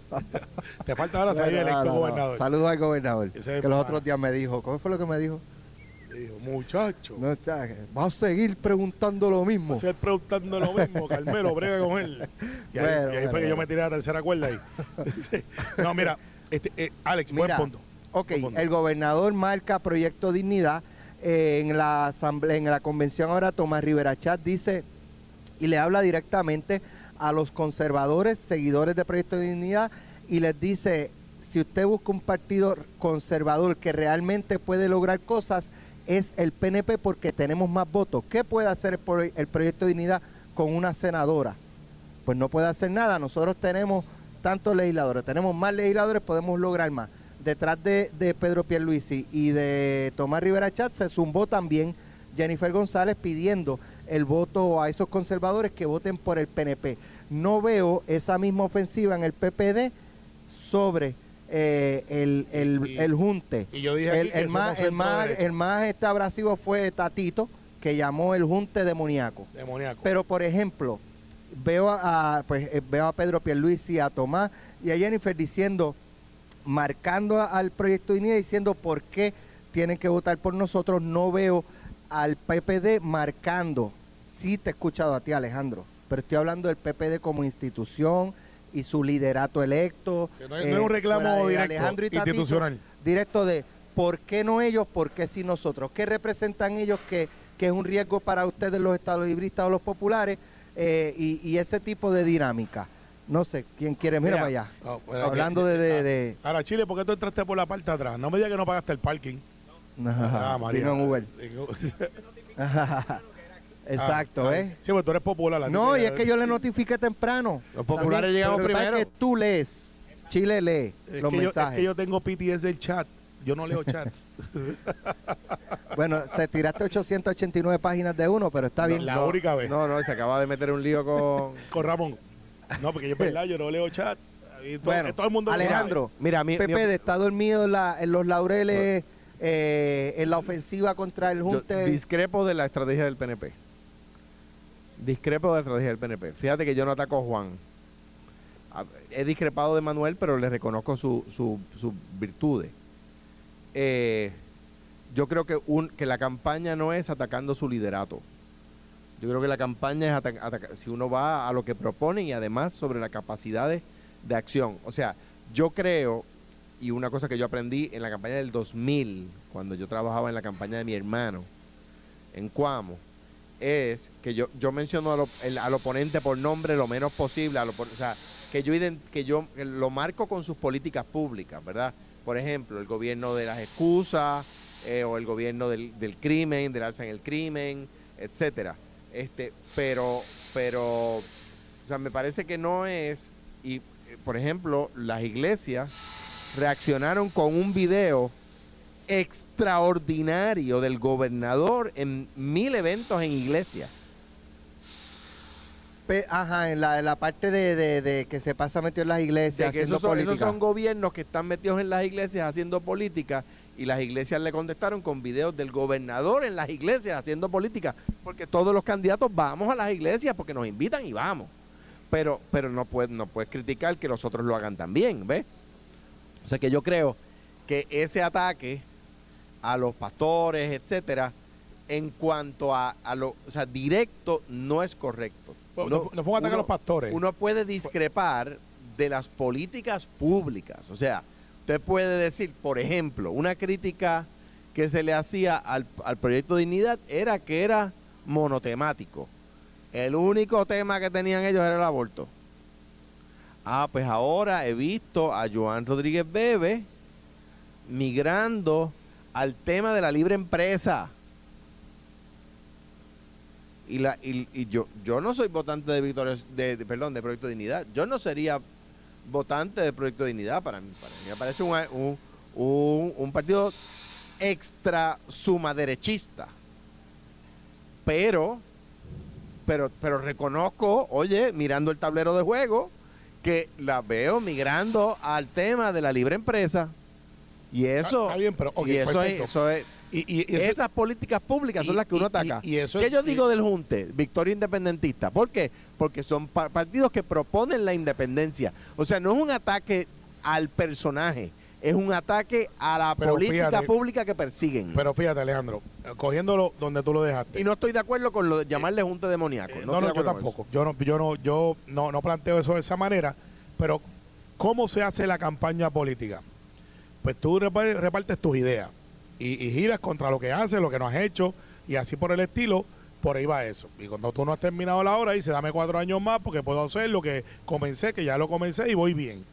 Te falta ahora salir electo no, no, no. gobernador. Saludos al gobernador. Es Que los otros días me dijo, ¿cómo fue lo que me dijo? Muchacho, No, está, vas a seguir preguntando lo mismo. va a ser preguntando lo mismo, Carmelo, brega con él. Y ahí, Bueno, y ahí bueno, fue que yo me tiré a la tercera cuerda ahí. No, mira, este, eh, Alex, buen Mira. Ok, Buen punto. el gobernador marca Proyecto Dignidad. eh, en la asamblea, en la convención ahora Tomás Rivera Chat dice y le habla directamente a los conservadores, seguidores de Proyecto Dignidad, y les dice, si usted busca un partido conservador que realmente puede lograr cosas, es el PNP porque tenemos más votos. ¿Qué puede hacer el, pro- el Proyecto Dignidad con una senadora? Pues no puede hacer nada. Nosotros tenemos tantos legisladores, tenemos más legisladores, podemos lograr más. Detrás de, de Pedro Pierluisi y de Tomás Rivera Chat se zumbó también Jennifer González pidiendo el voto a esos conservadores que voten por el PNP. No veo esa misma ofensiva en el PPD sobre eh, el, el, Y- el junte. y yo dije el, más, el, más, el más este abrasivo fue Tatito, que llamó el junte demoníaco. Demoníaco. Pero por ejemplo, veo a pues eh, veo a Pedro Pierluisi, a Tomás y a Jennifer diciendo, marcando al proyecto de INIA diciendo por qué tienen que votar por nosotros. No veo al PPD marcando. Sí te he escuchado a ti, Alejandro, pero estoy hablando del PPD como institución y su liderato electo. Sí, no es- no es un reclamo directo, Alejandro y Tatito, institucional. Directo de ¿Por qué no ellos? ¿Por qué sí nosotros? ¿Qué representan ellos que, que es un riesgo para ustedes los estadolibristas o los populares? Eh, y, y ese tipo de dinámica. No sé, ¿quién quiere? Mira, Mira, para allá. oh, bueno, Hablando de... de, de- Ahora, Chile, ¿por qué tú entraste por la parte de atrás? No me digas que no pagaste el parking. Ah, María. Vino en Uber. Exacto, Ah, ¿eh? Sí, pues tú eres popular. No, y es que yo le notifiqué temprano. Los populares llegamos pero que pasa primero. Es que tú lees, Chile lee Es los que yo, es mensajes. que yo tengo PTS del chat. Yo no leo chats. Bueno, te tiraste 889 páginas de uno, pero está bien. La única vez. No, no, se acaba de meter un lío con. Con Ramón. No, porque yo es verdad, yo no leo chat. Y todo, Bueno, todo el mundo lo Alejandro, Mira, mi, mi- Pepe está dormido en, la- en los laureles eh, en la ofensiva contra el yo Junte. discrepo de la estrategia del PNP. Discrepo de la estrategia del PNP. Fíjate que yo no ataco a Juan. He discrepado de Manuel, pero le reconozco su- su- sus virtudes. Eh, yo creo que, un, que la campaña no es atacando su liderato. Yo creo que la campaña es ata- ataca- si uno va a lo que propone y además sobre las capacidades de acción. O sea, yo creo, y una cosa que yo aprendí en la campaña del 2000, cuando yo trabajaba en la campaña de mi hermano, en Cuamo, es que yo, yo menciono al, el- oponente por nombre lo menos posible, al o sea, que yo, que yo lo marco con sus políticas públicas, ¿verdad? Por ejemplo, el gobierno de las excusas, eh, o el gobierno del, del crimen, del alza en el crimen, etcétera. Este, pero, pero, o sea, me parece que no es, y eh, por ejemplo, las iglesias reaccionaron con un video extraordinario del gobernador en mil eventos en iglesias. Pe- ajá, en la, en la parte de, de- de que se pasa metido en las iglesias De que haciendo esos, son, esos son gobiernos que están metidos en las iglesias haciendo política y las iglesias le contestaron con videos del gobernador en las iglesias haciendo política, porque todos los candidatos vamos a las iglesias porque nos invitan y vamos. Pero, pero no puedes, no puedes criticar que los otros lo hagan también, ¿ves? O sea que yo creo que ese ataque a los pastores, etcétera, en cuanto a, a lo, o sea, directo no es correcto. No, no, ataque a los pastores. Uno puede discrepar de las políticas públicas. O sea, usted puede decir, por ejemplo, una crítica que se le hacía al, al proyecto Dignidad era que era monotemático. El único tema que tenían ellos era el aborto. Ah, pues ahora he visto a Joan Rodríguez Bebe migrando al tema de la libre empresa. Y, la, y, yo, yo no soy votante de Victoria, de, de- perdón, de Proyecto Dignidad. Yo no sería votante de Proyecto Dignidad. Para mí, para mí me parece un, un, un- un partido extra suma derechista. Pero, pero, pero reconozco, oye, mirando el tablero de juego, que la veo migrando al tema de la libre empresa. Y eso, está bien, pero, ok, y eso, es, perfecto. eso es, Y, y- esas políticas públicas son las que uno ataca. y- y eso ¿Qué es- yo digo del Junte? Victoria Independentista. ¿Por qué? Porque son pa- partidos que proponen la independencia. O sea, no es un ataque al personaje, es un ataque a la Pero política fíjate- pública que persiguen. Pero fíjate, Alejandro, eh, cogiéndolo donde tú lo dejaste. y no estoy de acuerdo con lo de llamarle Junte demoníaco. Eh, no, no, no, yo tampoco. Yo no, yo no, yo no, no planteo eso de esa manera. Pero, ¿cómo se hace la campaña política? Pues tú repa- repartes tus ideas y, giras contra lo que haces, lo que no has hecho, y así por el estilo, por ahí va eso. Y cuando tú no has terminado la hora, dices, dame cuatro años más porque puedo hacer lo que comencé, que ya lo comencé y voy bien.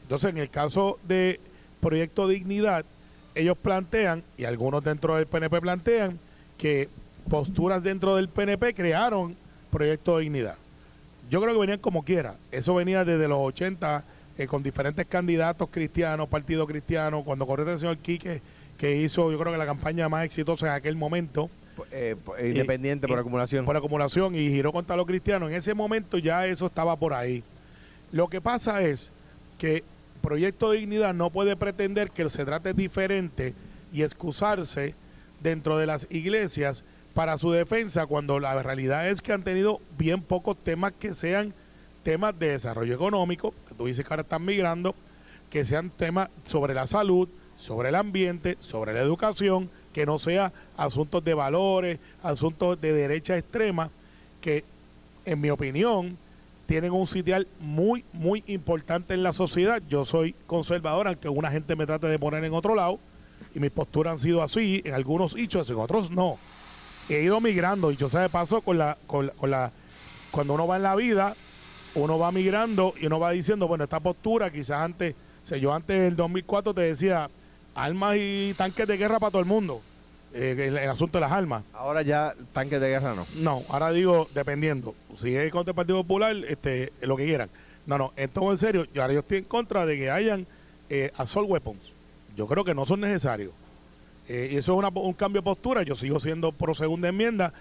Entonces, en el caso de Proyecto Dignidad, ellos plantean, y algunos dentro del PNP plantean, que posturas dentro del PNP crearon Proyecto Dignidad. Yo creo que venían como quiera. Eso venía desde los 80 eh, con diferentes candidatos cristianos, partido cristiano, cuando corrió el señor Quique, que hizo yo creo que la campaña más exitosa en aquel momento eso. Eh, eh, independiente por acumulación. por acumulación y giró contra los cristianos. En ese momento ya eso estaba por ahí. Lo que pasa es que Proyecto Dignidad no puede pretender que se trate diferente y excusarse dentro de las iglesias para su defensa cuando la realidad es que han tenido bien pocos temas que sean temas de desarrollo económico, dices que ahora están migrando, que sean temas sobre la salud, sobre el ambiente, sobre la educación, que no sea asuntos de valores, asuntos de derecha extrema, que en mi opinión tienen un sitial muy, muy importante en la sociedad. Yo soy conservador, aunque una gente me trate de poner en otro lado, y mis posturas han sido así, en algunos hechos, en otros no. He ido migrando, dicho sea de paso, con la, con, con la, cuando uno va en la vida, uno va migrando y uno va diciendo, bueno, esta postura quizás antes, o sea, yo antes del 2004 te decía, armas y tanques de guerra para todo el mundo, eh, el, el asunto de las armas. Ahora ya tanques de guerra no. No, ahora digo, dependiendo. Si es contra el Partido Popular, este, lo que quieran. No, no, en todo en serio, yo ahora yo estoy en contra de que hayan eh, assault weapons. Yo creo que no son necesarios. Eh, y eso es una- un cambio de postura. Yo sigo siendo pro segunda enmienda,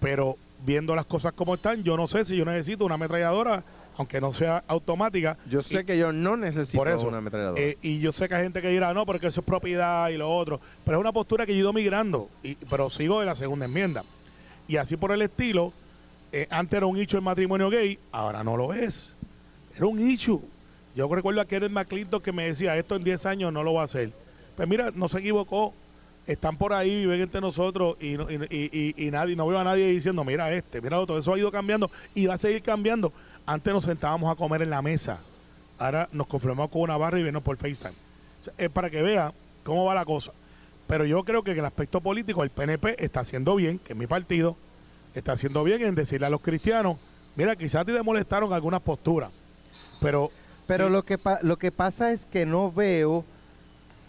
pero viendo las cosas como están, yo no sé si yo necesito una ametralladora, aunque no sea automática. Yo sé Y- que yo no necesito por eso. una ametralladora. eh, y yo sé que hay gente que dirá, no, porque eso es propiedad y lo otro. Pero es una postura que yo he ido migrando, y, pero sigo de la segunda enmienda. Y así por el estilo, eh, antes era un hecho el matrimonio gay, ahora no lo es. Era un hecho. Yo recuerdo a Kenneth McClinton que me decía, esto en 10 años no lo va a hacer. Pues mira, no se equivocó. Están por ahí, viven entre nosotros y, no- y, y- y- y nadie, no veo a nadie diciendo, mira este, mira otro. Eso ha ido cambiando y va a seguir cambiando. Antes nos sentábamos a comer en la mesa. Ahora nos conformamos con una barra y venimos por FaceTime. O sea, es para que vea cómo va la cosa. Pero yo creo que en el aspecto político el PNP está haciendo bien, que es mi partido, está haciendo bien en decirle a los cristianos, mira, quizás te molestaron algunas posturas, pero... Pero sí, lo, que pa- lo que pasa es que no veo,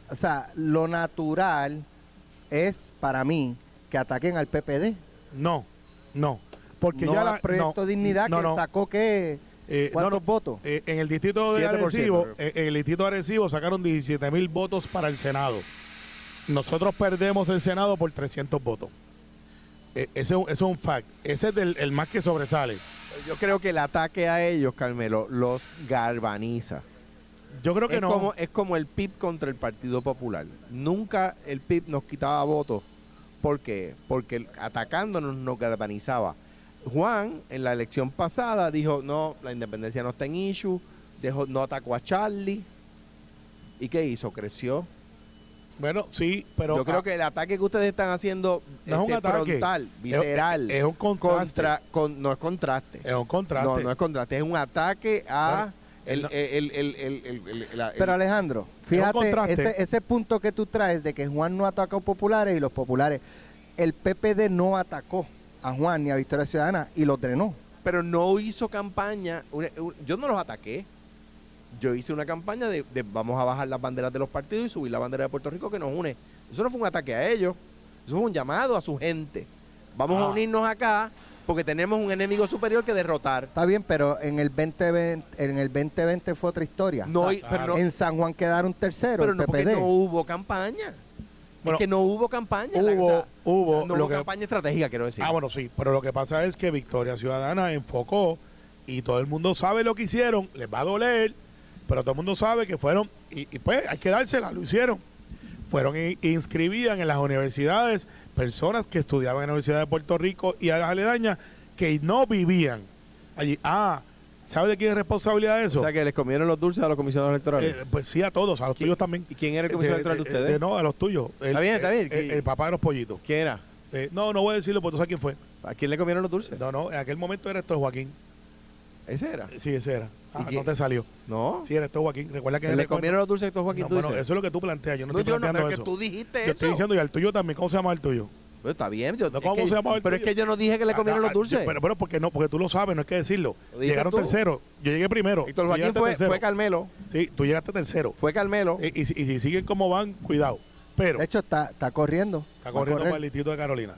o sea, lo natural es para mí que ataquen al PPD. No, no. Porque no ya la... Proyecto no, Dignidad no, que no, sacó que eh, ¿cuántos no, votos? eh, en el distrito de 7%, Arecibo, eh, en el distrito de Arecibo sacaron 17 mil votos para el Senado. Nosotros perdemos el Senado por 300 votos. Eh, ese, es un- ese es un fact. Ese es del- el más que sobresale. Yo creo que el ataque a ellos, Carmelo, los galvaniza. Yo creo que es, no. como, es como el PIB contra el Partido Popular. Nunca el PIB nos quitaba votos. ¿Por qué? Porque atacándonos nos galvanizaba. Juan, en la elección pasada, dijo, no, la independencia no está en issue, dejó, no atacó a Charlie. ¿Y qué hizo? Creció. Bueno, sí, pero... Yo creo que el ataque que ustedes están haciendo No es un este, ataque. frontal, visceral, es un contraste. contra, con- no es contraste. Es un contraste. No, no es contraste, es un ataque a el, el, el, Pero Alejandro, fíjate ese, ese punto que tú traes de que Juan no atacó a populares y los populares, el PPD no atacó a Juan ni a Victoria Ciudadana y los drenó. pero no hizo campaña. yo no los ataqué. Yo hice una campaña de, de vamos a bajar las banderas de los partidos y subir la bandera de Puerto Rico que nos une. Eso no fue un ataque a ellos. Eso fue un llamado a su gente. Vamos a Ah. unirnos acá porque tenemos un enemigo superior que derrotar. Está bien, pero en el 2020, en el 2020 fue otra historia. No, O y- sea, pero no, en San Juan quedaron terceros, pero no porque no hubo campaña. Bueno, es que no hubo campaña. la- hubo- hubo no hubo que- campaña estratégica, quiero decir. Ah, bueno, sí, pero lo que pasa es que Victoria Ciudadana enfocó y todo el mundo sabe lo que hicieron, les va a doler, pero todo el mundo sabe que fueron, y, y pues hay que dársela, lo hicieron. Fueron y inscribían en las universidades personas que estudiaban en la Universidad de Puerto Rico y a las aledañas que no vivían allí. Ah, ¿sabe de quién es responsabilidad de eso? o sea, que les comieron los dulces a los comisionados electorales. Eh, pues sí, a todos, a los ¿Quién- tuyos también. ¿Y quién era el comisionado electoral de ustedes? no, a los tuyos. El- Está bien, está bien. El, el papá de los pollitos. ¿Quién era? Eh, no, no voy a decirlo porque tú sabes quién fue. ¿A quién le comieron los dulces? No, no, en aquel momento era esto Joaquín. Ese era. Sí, ese era. Ah, no te salió. No. Sí, era esto Joaquín. Recuerda que le comieron los dulces a estos Joaquín No, bueno, eso es lo que tú planteas. Yo no, No, estoy yo no, planteando pero es eso. que tú dijiste Yo eso. estoy diciendo, y al tuyo también. ¿Cómo se llama el tuyo? Pero está bien. Yo, No, es ¿cómo que- se llama el pero es que yo no dije que le comieron Ah, los dulces. yo- Pero, pero porque no, porque tú lo sabes, no hay que decirlo. Llegaron tú. tercero. Yo llegué primero. Héctor Tú Joaquín fue, tercero. fue Carmelo. Sí, tú llegaste tercero. Fue Carmelo. Y, y si- y si siguen como van, cuidado. Pero De hecho, está, está corriendo. está corriendo para el distrito de Carolina.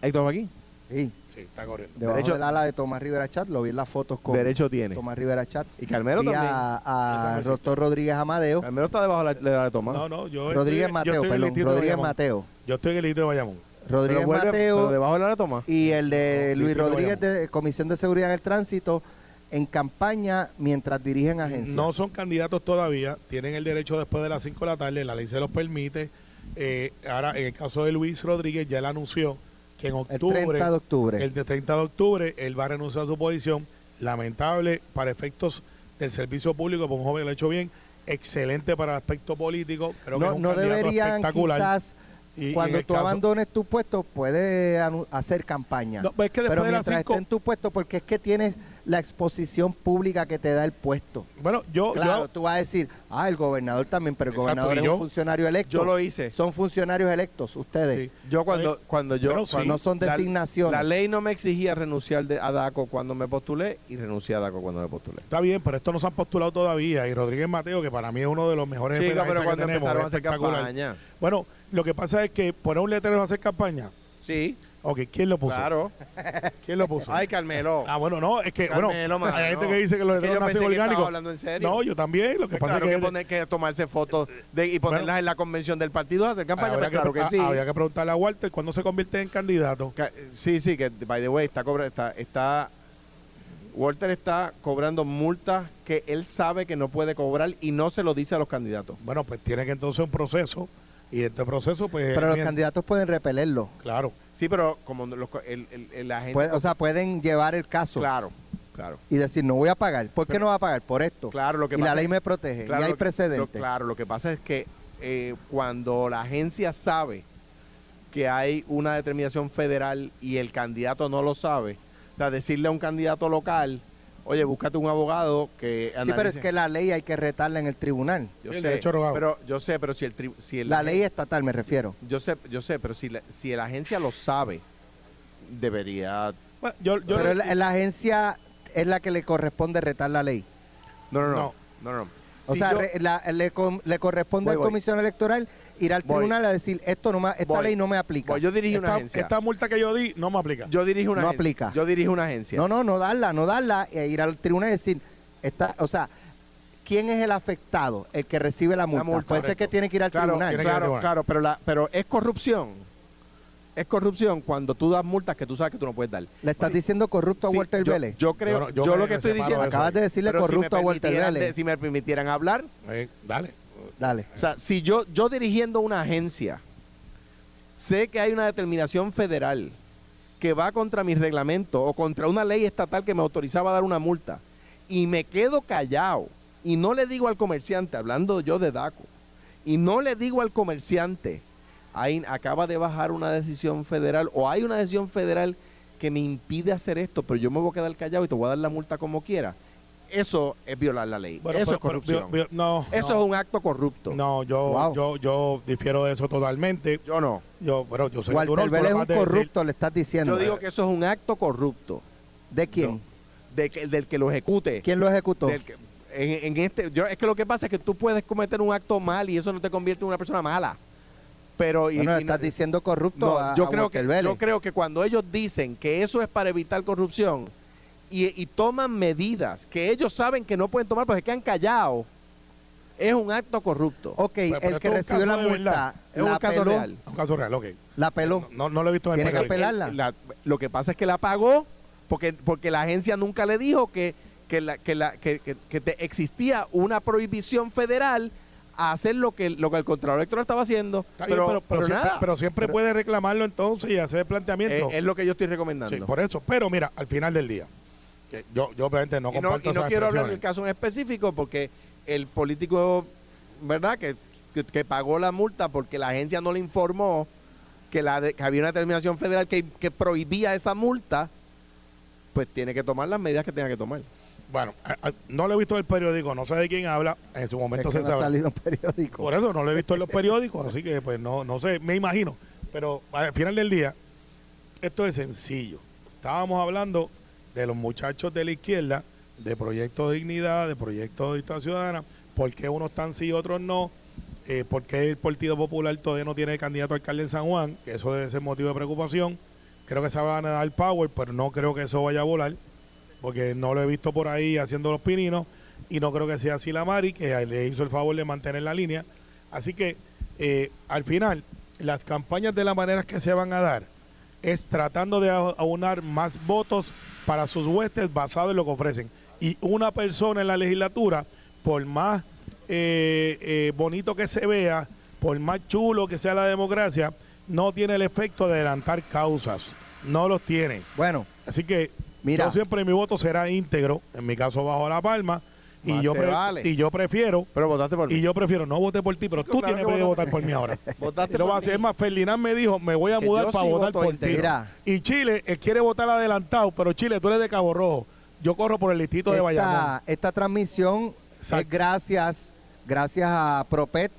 Héctor Joaquín. Sí, Sí, está corriendo. debajo Derecho- del ala de Tomás Rivera Chat, lo vi en las fotos con Derecho tiene. Tomás Rivera Chat. Y Carmelo Vi también. a, a Rodríguez Amadeo. Carmelo está debajo de la, de la de Tomás. No, no, yo Rodríguez estoy, yo Mateo, estoy en el perdón. Rodríguez Bayamón. Mateo. Yo estoy en el distrito de Bayamón. Rodríguez Pero vuelve- Mateo pero debajo de la de Tomás. y el de No, Luis Rodríguez de Comisión de Seguridad en el Tránsito en campaña mientras dirigen agencias. No son candidatos todavía, tienen el derecho después de las 5 de la tarde, la ley se los permite. Eh, ahora, en el caso de Luis Rodríguez, ya él anunció que en el octubre, 30 de octubre. el de 30 de octubre, él va a renunciar a su posición. Lamentable para efectos del servicio público, por un joven que lo ha hecho bien. Excelente para el aspecto político. Creo que es no un no candidato deberían espectacular. quizás, Y- cuando tú caso- abandones tu puesto, puedes hacer campaña. No, pues es que después Pero de mientras 5 esté en tu puesto, porque es que tienes la exposición pública que te da el puesto. Bueno, yo, Claro, yo tú vas a decir, ah, el gobernador también, pero el Exacto, gobernador ¿y es yo? un funcionario electo. Yo lo hice. Son funcionarios electos, ustedes. Sí. Yo cuando, cuando yo... sí. cuando- No son designaciones. La, ley no me exigía renunciar de, a DACO cuando me postulé y renuncié a DACO cuando me postulé. está bien, pero esto no se han postulado todavía. Y Rodríguez Mateo, que para mí es uno de los mejores de Chica, pero que cuando tenemos, empezaron a hacer campaña. Bueno, lo que pasa es que poner un letrero a hacer campaña. Sí, Ok, ¿quién lo puso? claro. ¿Quién lo puso? Ay, Carmelo. Ah, bueno, no, es que, Carmelo, bueno, mano. hay gente que dice que los letreros estaba orgánicos. hablando en serio. No, yo también. Lo que Pues pasa claro es que, que, poner, que tomarse fotos de, y ponerlas Bueno. en la convención del partido, hacer campaña, pues claro que, ah, sí. habría que preguntarle a Walter cuándo se convierte en candidato. Ca- Sí, sí, que by the way, está cobra, está, está Walter está cobrando multas que él sabe que no puede cobrar y no se lo dice a los candidatos. Bueno, pues tiene que entonces un proceso. Y este proceso, pues. Pero los bien, candidatos pueden repelerlo. Claro. Sí, pero como los, co- el, el- el- la agencia Puede- o sea, pueden llevar el caso claro, claro. y decir, no voy a pagar. ¿Por qué Pero- no va a pagar? Por esto. Claro, lo que y la ley es- me protege. Claro, y hay precedentes. lo- claro, lo que pasa es que eh, cuando la agencia sabe que hay una determinación federal y el candidato no lo sabe, o sea, decirle a un candidato local, oye, búscate un abogado que Sí, pero es analice". que la ley hay que retarla en el tribunal. yo El sé, derecho pero yo sé, pero si el tri- si el La ley estatal me refiero. yo sé, yo sé, pero si la, si la agencia lo sabe, debería Bueno, yo, yo pero la, la agencia es la que le corresponde retar la ley. No, no, no. No. No, no. O Si sea, yo- re- la- le, le corresponde Voy, al voy. comisión electoral ir al Voy. tribunal a decir, esto no me- esta Voy. ley no me aplica. Voy, yo dirijo una esta, agencia. esta multa que yo di no me aplica. yo dirijo una No agen- aplica. Yo dirijo una agencia. No, no, no darla, no darla, e ir al tribunal y decir, esta, o sea, ¿quién es el afectado? El que recibe la multa. multa, Puede ser que tiene que ir al Claro, tribunal. claro, tribunal. claro, pero la, pero es corrupción. Es corrupción cuando tú das multas que tú sabes que tú no puedes dar. Le estás diciendo corrupto Sí, a Walter yo, Vélez. Yo creo, Yo no- yo yo, me- lo que estoy diciendo. Acabas de decirle si corrupto a Walter Vélez. de- si me permitieran hablar, Eh, dale. Dale. o sea, si yo, yo dirigiendo una agencia, sé que hay una determinación federal que va contra mi reglamento o contra una ley estatal que me autorizaba a dar una multa y me quedo callado y no le digo al comerciante, hablando yo de DACO, y no le digo al comerciante, ahí acaba de bajar una decisión federal o hay una decisión federal que me impide hacer esto, pero yo me voy a quedar callado y te voy a dar la multa como quiera. Eso es violar la ley. Bueno, eso pero- es corrupción. pero- pero- no. eso no. es un acto corrupto. No, yo, Wow. yo, yo difiero de eso totalmente. Yo no. Yo, pero yo tú Walter Vélez es un decir. corrupto, le estás diciendo. Yo digo que eso es un acto corrupto ¿De quién? de que- del que lo ejecute. ¿Quién lo ejecutó? Del que- en, en este, yo, es que lo que pasa es que tú puedes cometer un acto mal y eso no te convierte en una persona mala. Pero y- Bueno, estás diciendo corrupto no, a, yo a creo Walter que Vélez. yo creo que cuando ellos dicen que eso es para evitar corrupción y, y toman medidas que ellos saben que no pueden tomar porque se quedan callados, es un acto corrupto. Ok, Pero- pero el que es recibió la multa, verdad. Es un caso peló, real. Un caso real, ok. la peló. No, no lo he visto en el Tiene que apelarla. La- lo que pasa es que la pagó porque, porque la agencia nunca le dijo que, que, la, que, la, que, que- que te- existía una prohibición federal a hacer lo que, lo que el Contralor Electoral estaba haciendo. Está bien, pero, pero, pero siempre, nada. pero siempre Pero- puede reclamarlo entonces y hacer planteamiento. Eh, es lo que yo estoy recomendando. Sí, por eso. Pero mira, al final del día, que yo, yo obviamente no y no, comparto y no esas quiero hablar del caso en específico porque el político, ¿verdad? Que, que, que pagó la multa porque la agencia no le informó que, la de- que había una determinación federal que, que prohibía esa multa, pues tiene que tomar las medidas que tenga que tomar. Bueno, no lo he visto en el periódico, no sé de quién habla, en su Es momento que se no ha sabe. salido en periódico. Por eso no lo he visto en los periódicos, así que pues no, no sé, me imagino. Pero al final del día, esto es sencillo. Estábamos hablando de los muchachos de la izquierda, de Proyecto de Dignidad, de Proyecto de Dignidad Ciudadana, por qué unos están sí y otros no, eh, por qué el Partido Popular todavía no tiene candidato a alcalde en San Juan, que eso debe ser motivo de preocupación. Creo que se van a dar power, pero no creo que eso vaya a volar, porque no lo he visto por ahí haciendo los pininos, y no creo que sea así la Mari, que le hizo el favor de mantener la línea. Así que eh, al final, las campañas de la manera que se van a dar es tratando de au- aunar más votos para sus huestes basado en lo que ofrecen. Y una persona en la legislatura, por más eh, eh, bonito que se vea, por más chulo que sea la democracia, no tiene el efecto de adelantar causas. No los tiene. Bueno, Así que Mira. yo siempre mi voto será íntegro, en mi caso bajo la palma, y yo, te pre- vale. y yo prefiero Pero votaste por mí. y yo prefiero no voté por ti, pero tú claro tienes que votar por mí ahora. Votaste por mí. Es más, Ferdinand me dijo, me voy a Que mudar para sí votar por ti. Y Chile, él quiere votar adelantado, pero Chile, tú eres de Cabo Rojo. yo corro por el listito de Bayamón. esta, transmisión es gracias, gracias a Propet,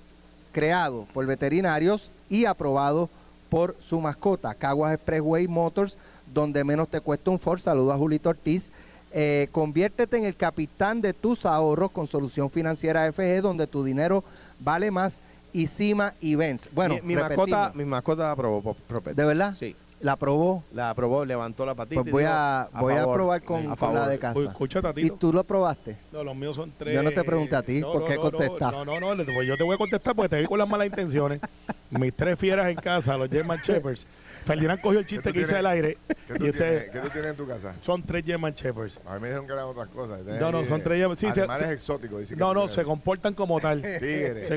creado por veterinarios y aprobado por su mascota, Caguas Expressway Motors, donde menos te cuesta un Ford. Saludos a Julito Ortiz. Eh, conviértete en el capitán de tus ahorros con solución financiera FG, donde tu dinero vale más y Cima y Benz. Bueno, mi, mi mascota, mi mascota aprobó. ¿De verdad? Sí. La aprobó. La aprobó, levantó la patita. Pues y voy dijo, a, voy a favor, probar con, a con favor. la de casa. Escucha, ¿Y tú lo probaste? No, los míos son tres. Yo no te pregunté a ti, No, ¿por no, qué no, contestas? No, no, no, pues yo te voy a contestar porque te vi con las malas intenciones. Mis tres fieras en casa, los German Shepherds. Ferdinand cogió el chiste que hice al aire. ¿Qué tú, Y tienes, usted, ¿Qué tú tienes en tu casa? son tres German Shepherds. A mí me dijeron que eran otras cosas. Tienes No, no, son tres German- sí, exóticos. No, no, se comportan como tal. Tigres.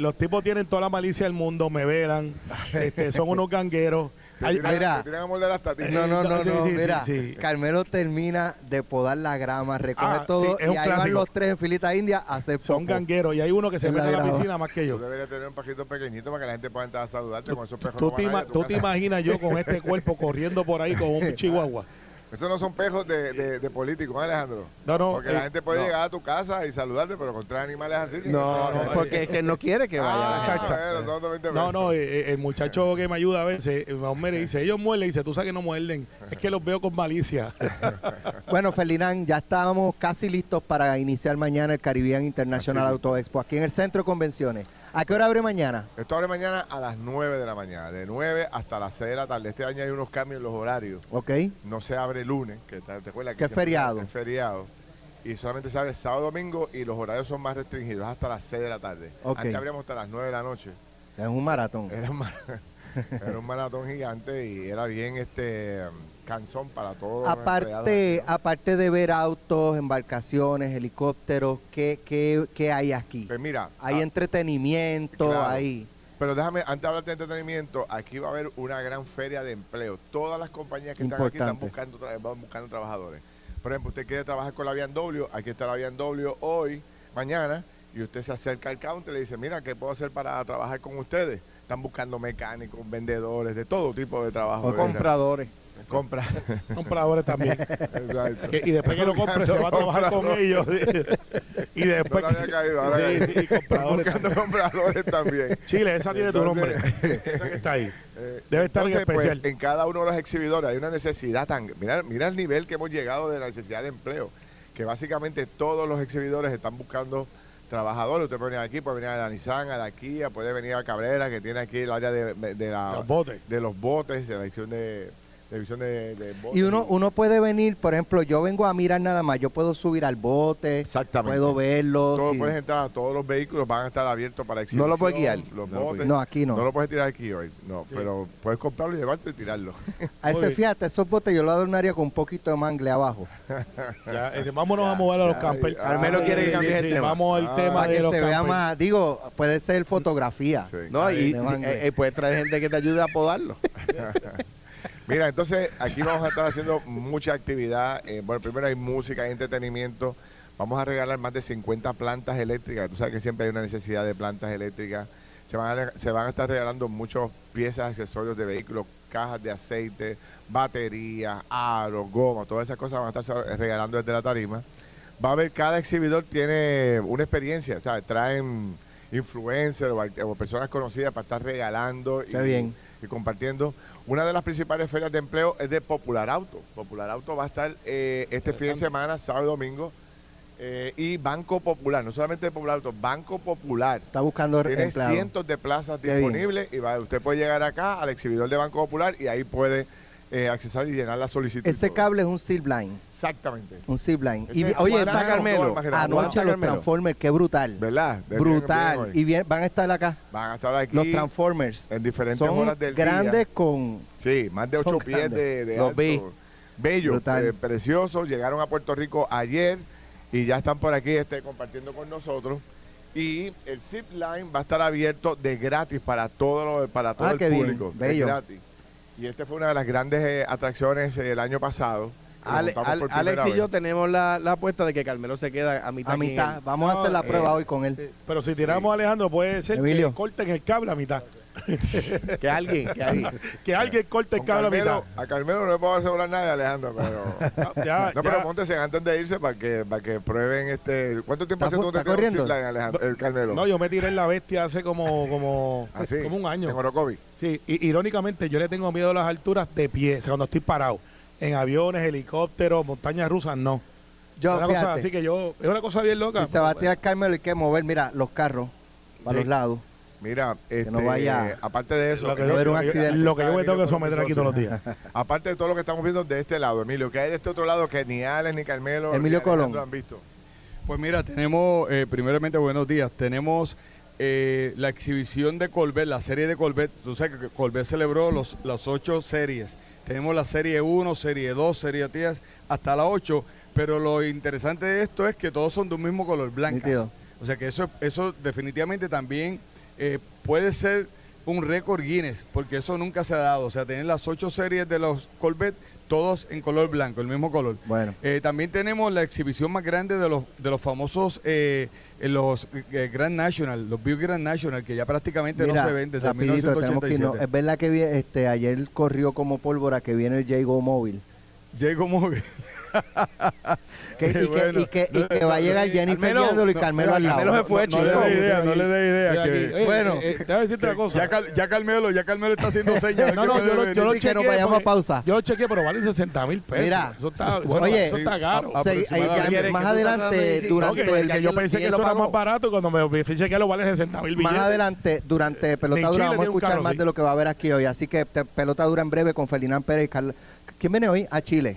Los tipos tienen toda la malicia del mundo, me velan, este, son unos gangueros. Te Hay- tiran- mira. te tiran a morder hasta ti. No, no, no, no. sí, sí, Mira, sí. Carmelo termina de podar la grama, recoge Ah, todo sí, es y ahí van los tres en filita india a hacer son gangueros y hay uno que se En la mete a la piscina más que Tú yo. deberías tener un pajito pequeñito para que la gente pueda entrar a saludarte con esos pejos. Tú, no te, ima- tú te imaginas yo con este cuerpo corriendo por ahí con un chihuahua. Esos no son pejos de, de, de políticos, ¿eh, Alejandro. No, no, Porque eh, la gente puede no. llegar a tu casa y saludarte, pero con tres animales así. No, no, porque es que él no quiere que vaya. Ah, exacto. bueno, son 20 No, no, eh, eh, el muchacho que me ayuda a veces, eh, le dice, ellos muerden, dice, tú sabes que no muerden, es que los veo con malicia. Bueno, Ferdinand, ya estábamos casi listos para iniciar mañana el Caribbean International. Auto Expo aquí en el Centro de Convenciones. ¿A qué hora abre mañana? Esto abre mañana a las 9 de la mañana, de 9 hasta las 6 de la tarde. Este año hay unos cambios en los horarios. ¿Ok? No se abre el lunes, que te, acuerdas Que es feriado. Es feriado. Y solamente se abre sábado domingo y los horarios son más restringidos, hasta las 6 de la tarde. Ok. Antes abríamos hasta las 9 de la noche. Es un maratón. Era un, ma- era un maratón gigante y era bien este cansón para todos. los Aparte, empleados. aparte de ver autos, embarcaciones, helicópteros, ¿qué, qué, qué hay aquí? Pues mira, Hay ah, entretenimiento, claro. hay... pero déjame, antes de hablar de entretenimiento, aquí va a haber una gran feria de empleo. Todas las compañías que están aquí están buscando, van buscando trabajadores. Por ejemplo, usted quiere trabajar con la BMW, aquí está la BMW hoy, mañana, y usted se acerca al counter y le dice, mira, ¿qué puedo hacer para trabajar con ustedes? Están buscando mecánicos, vendedores, de todo tipo de trabajo. O compradores. Compra. Compradores también. Exacto. Que- y después que lo compre, se va a trabajar con ellos. y después. le había caído, ahora sí, sí, compradores. buscando compradores también. Chile, esa tiene tu nombre. Esa que está ahí. Eh, Debe estar en entonces, especial. pues, en cada uno de los exhibidores hay una necesidad tan... Mira, mira el nivel que hemos llegado de la necesidad de empleo, que básicamente todos los exhibidores están buscando trabajadores. Usted puede venir aquí, puede venir a la Nissan, a la Kia, puede venir a Cabrera, que tiene aquí el área de, de la- Los botes. de los botes, de la división de, de, de, de botes. Y uno, uno puede venir, por ejemplo, yo vengo a mirar nada más, yo puedo subir al bote, Exactamente. puedo verlo. Todo si- puedes entrar a todos los vehículos, van a estar abiertos para exhibición. No lo puedes guiar. Los No lo botes. No, aquí no. No lo puedes tirar aquí hoy, no, pero puedes comprarlo y llevártelo y tirarlo. A ese, fíjate, esos botes yo lo adornaría con un poquito de mangle abajo. Ya, este, vámonos a mover a los Ay, campers. ay. Carmelo quiere que cambies el Sí, tema. Vamos al Ah. tema Para de que los se vea campers. más, digo, puede ser fotografía. Sí. No, y eh, eh, puedes traer gente que te ayude a podarlo. Mira, entonces aquí vamos a estar haciendo mucha actividad. Eh, bueno, primero hay música, hay entretenimiento. Vamos a regalar más de 50 plantas eléctricas. Tú sabes que siempre hay una necesidad de plantas eléctricas. Se van a, estar regalando muchas piezas, accesorios de vehículos, cajas de aceite, baterías, aros, goma, todas esas cosas van a estar regalando desde la tarima. Va a haber, cada exhibidor tiene una experiencia, ¿sabes? Traen influencers o, personas conocidas para estar regalando bien. y compartiendo. Una de las principales ferias de empleo es de Popular Auto. Popular Auto va a estar eh, este fin de semana, sábado y domingo. eh, y Banco Popular, no solamente Popular Auto, Banco Popular. Está buscando Tiene empleados. cientos de plazas Qué bien. disponibles y va, usted puede llegar acá al exhibidor de Banco Popular y ahí puede eh, accesar y llenar la solicitud. Ese cable es un zip line. Exactamente. Un zip line. Ese Y, es oye, van- Carmelo, grande. anoche los Carmelo. Transformers, qué brutal. ¿Verdad? Brutal. Y bien, van a estar acá. Van a estar aquí Los Transformers. en diferentes Son horas del día. grandes con... Sí, más de Son 8 pies grandes. de, de Los alto. vi. Bellos, eh, preciosos. Llegaron a Puerto Rico ayer y ya están por aquí este, compartiendo con nosotros. Y el zip line va a estar abierto de gratis para todo, lo- para todo Ah, el qué bien. público. Es Bello. gratis. Y este fue una de las grandes eh, atracciones eh, el año pasado. Ale- Alex y yo tenemos la, la apuesta de que Carmelo se queda a mitad. A mitad. Vamos a hacer la eh, prueba hoy con él. Eh, Pero si tiramos a Alejandro, puede ser Emilio. que corten el cable a mitad. que alguien, que alguien. Que alguien corte el cable a mitad. Carmelo, a Carmelo no le puedo asegurar nada, Alejandro, pero... Ya, No, ya. pero póntese antes de irse para que, para que prueben este... ¿Cuánto tiempo ¿Está hace tú te corriendo? zipline, Alejandro, el Carmelo? No, yo me tiré en la bestia hace como, como, Así, como un año. En Orocovi. Sí, y, irónicamente yo le tengo miedo a las alturas de pie, o sea, cuando estoy parado. En aviones, helicópteros, montañas rusas, no. Yo, es una cosa así que yo, es una cosa bien loca. si se va a pero, tirar Carmelo, hay que mover, mira, los carros para Sí. los lados. Mira, este, no vaya- aparte de eso, Lo que, yo, haber un lo que- accidente. lo que yo me tengo que someter aquí todos los días. aparte de todo lo que estamos viendo de este lado, Emilio, que hay de este otro lado que ni Alex ni Carmelo Emilio ni Colón. han visto. Pues mira, tenemos, eh, primeramente, buenos días. Tenemos eh, la exhibición de Corvette, la serie de Corvette. Tú sabes que Corvette celebró los, las ocho series. Tenemos la serie 1, serie 2, serie 10, hasta la 8. Pero lo interesante de esto es que todos son de un mismo color, blanco. O sea que eso, eso definitivamente también eh, puede ser un récord Guinness, porque eso nunca se ha dado. O sea, tener las ocho series de los Corvette, todos en color blanco, el mismo color. Bueno, Eh, también tenemos la exhibición más grande de los de los famosos eh, eh, los eh, Grand National, los Buick Grand National, que ya prácticamente mira, no se ven desde rapidito, tenemos que irnos. 1987. Es verdad que este, ayer corrió como pólvora que viene el Jago Móvil. Jacob Morgan. Que, y, que, Bueno, y que, y no, que va a llegar no, Jennifer Carmelo, guiándolo y no, Carmelo al lado. Carmelo se fue, no, no le dé idea, no le dé idea. Que- oye, Bueno. eh, eh, déjame decirte una cosa. ya, Cal- ya Carmelo, ya Carmelo está haciendo señas. No, que no, yo lo, yo lo Sí, que nos chequeé vayamos a pausa. Yo lo chequeé, pero vale 60 mil pesos. Mira, eso está, eso- oye, eso está caro. a- Se- ya más ¿Qué adelante, No, durante que- el que yo pensé que ¿quién eso lo era más barato cuando me fui chequeé lo vale 60 mil Más adelante, durante Pelota Dura, vamos a escuchar más de lo que va a haber aquí hoy. Así que te- Pelota Dura en breve con Ferdinand Pérez y Carlos. ¿Quién viene hoy? A Chile.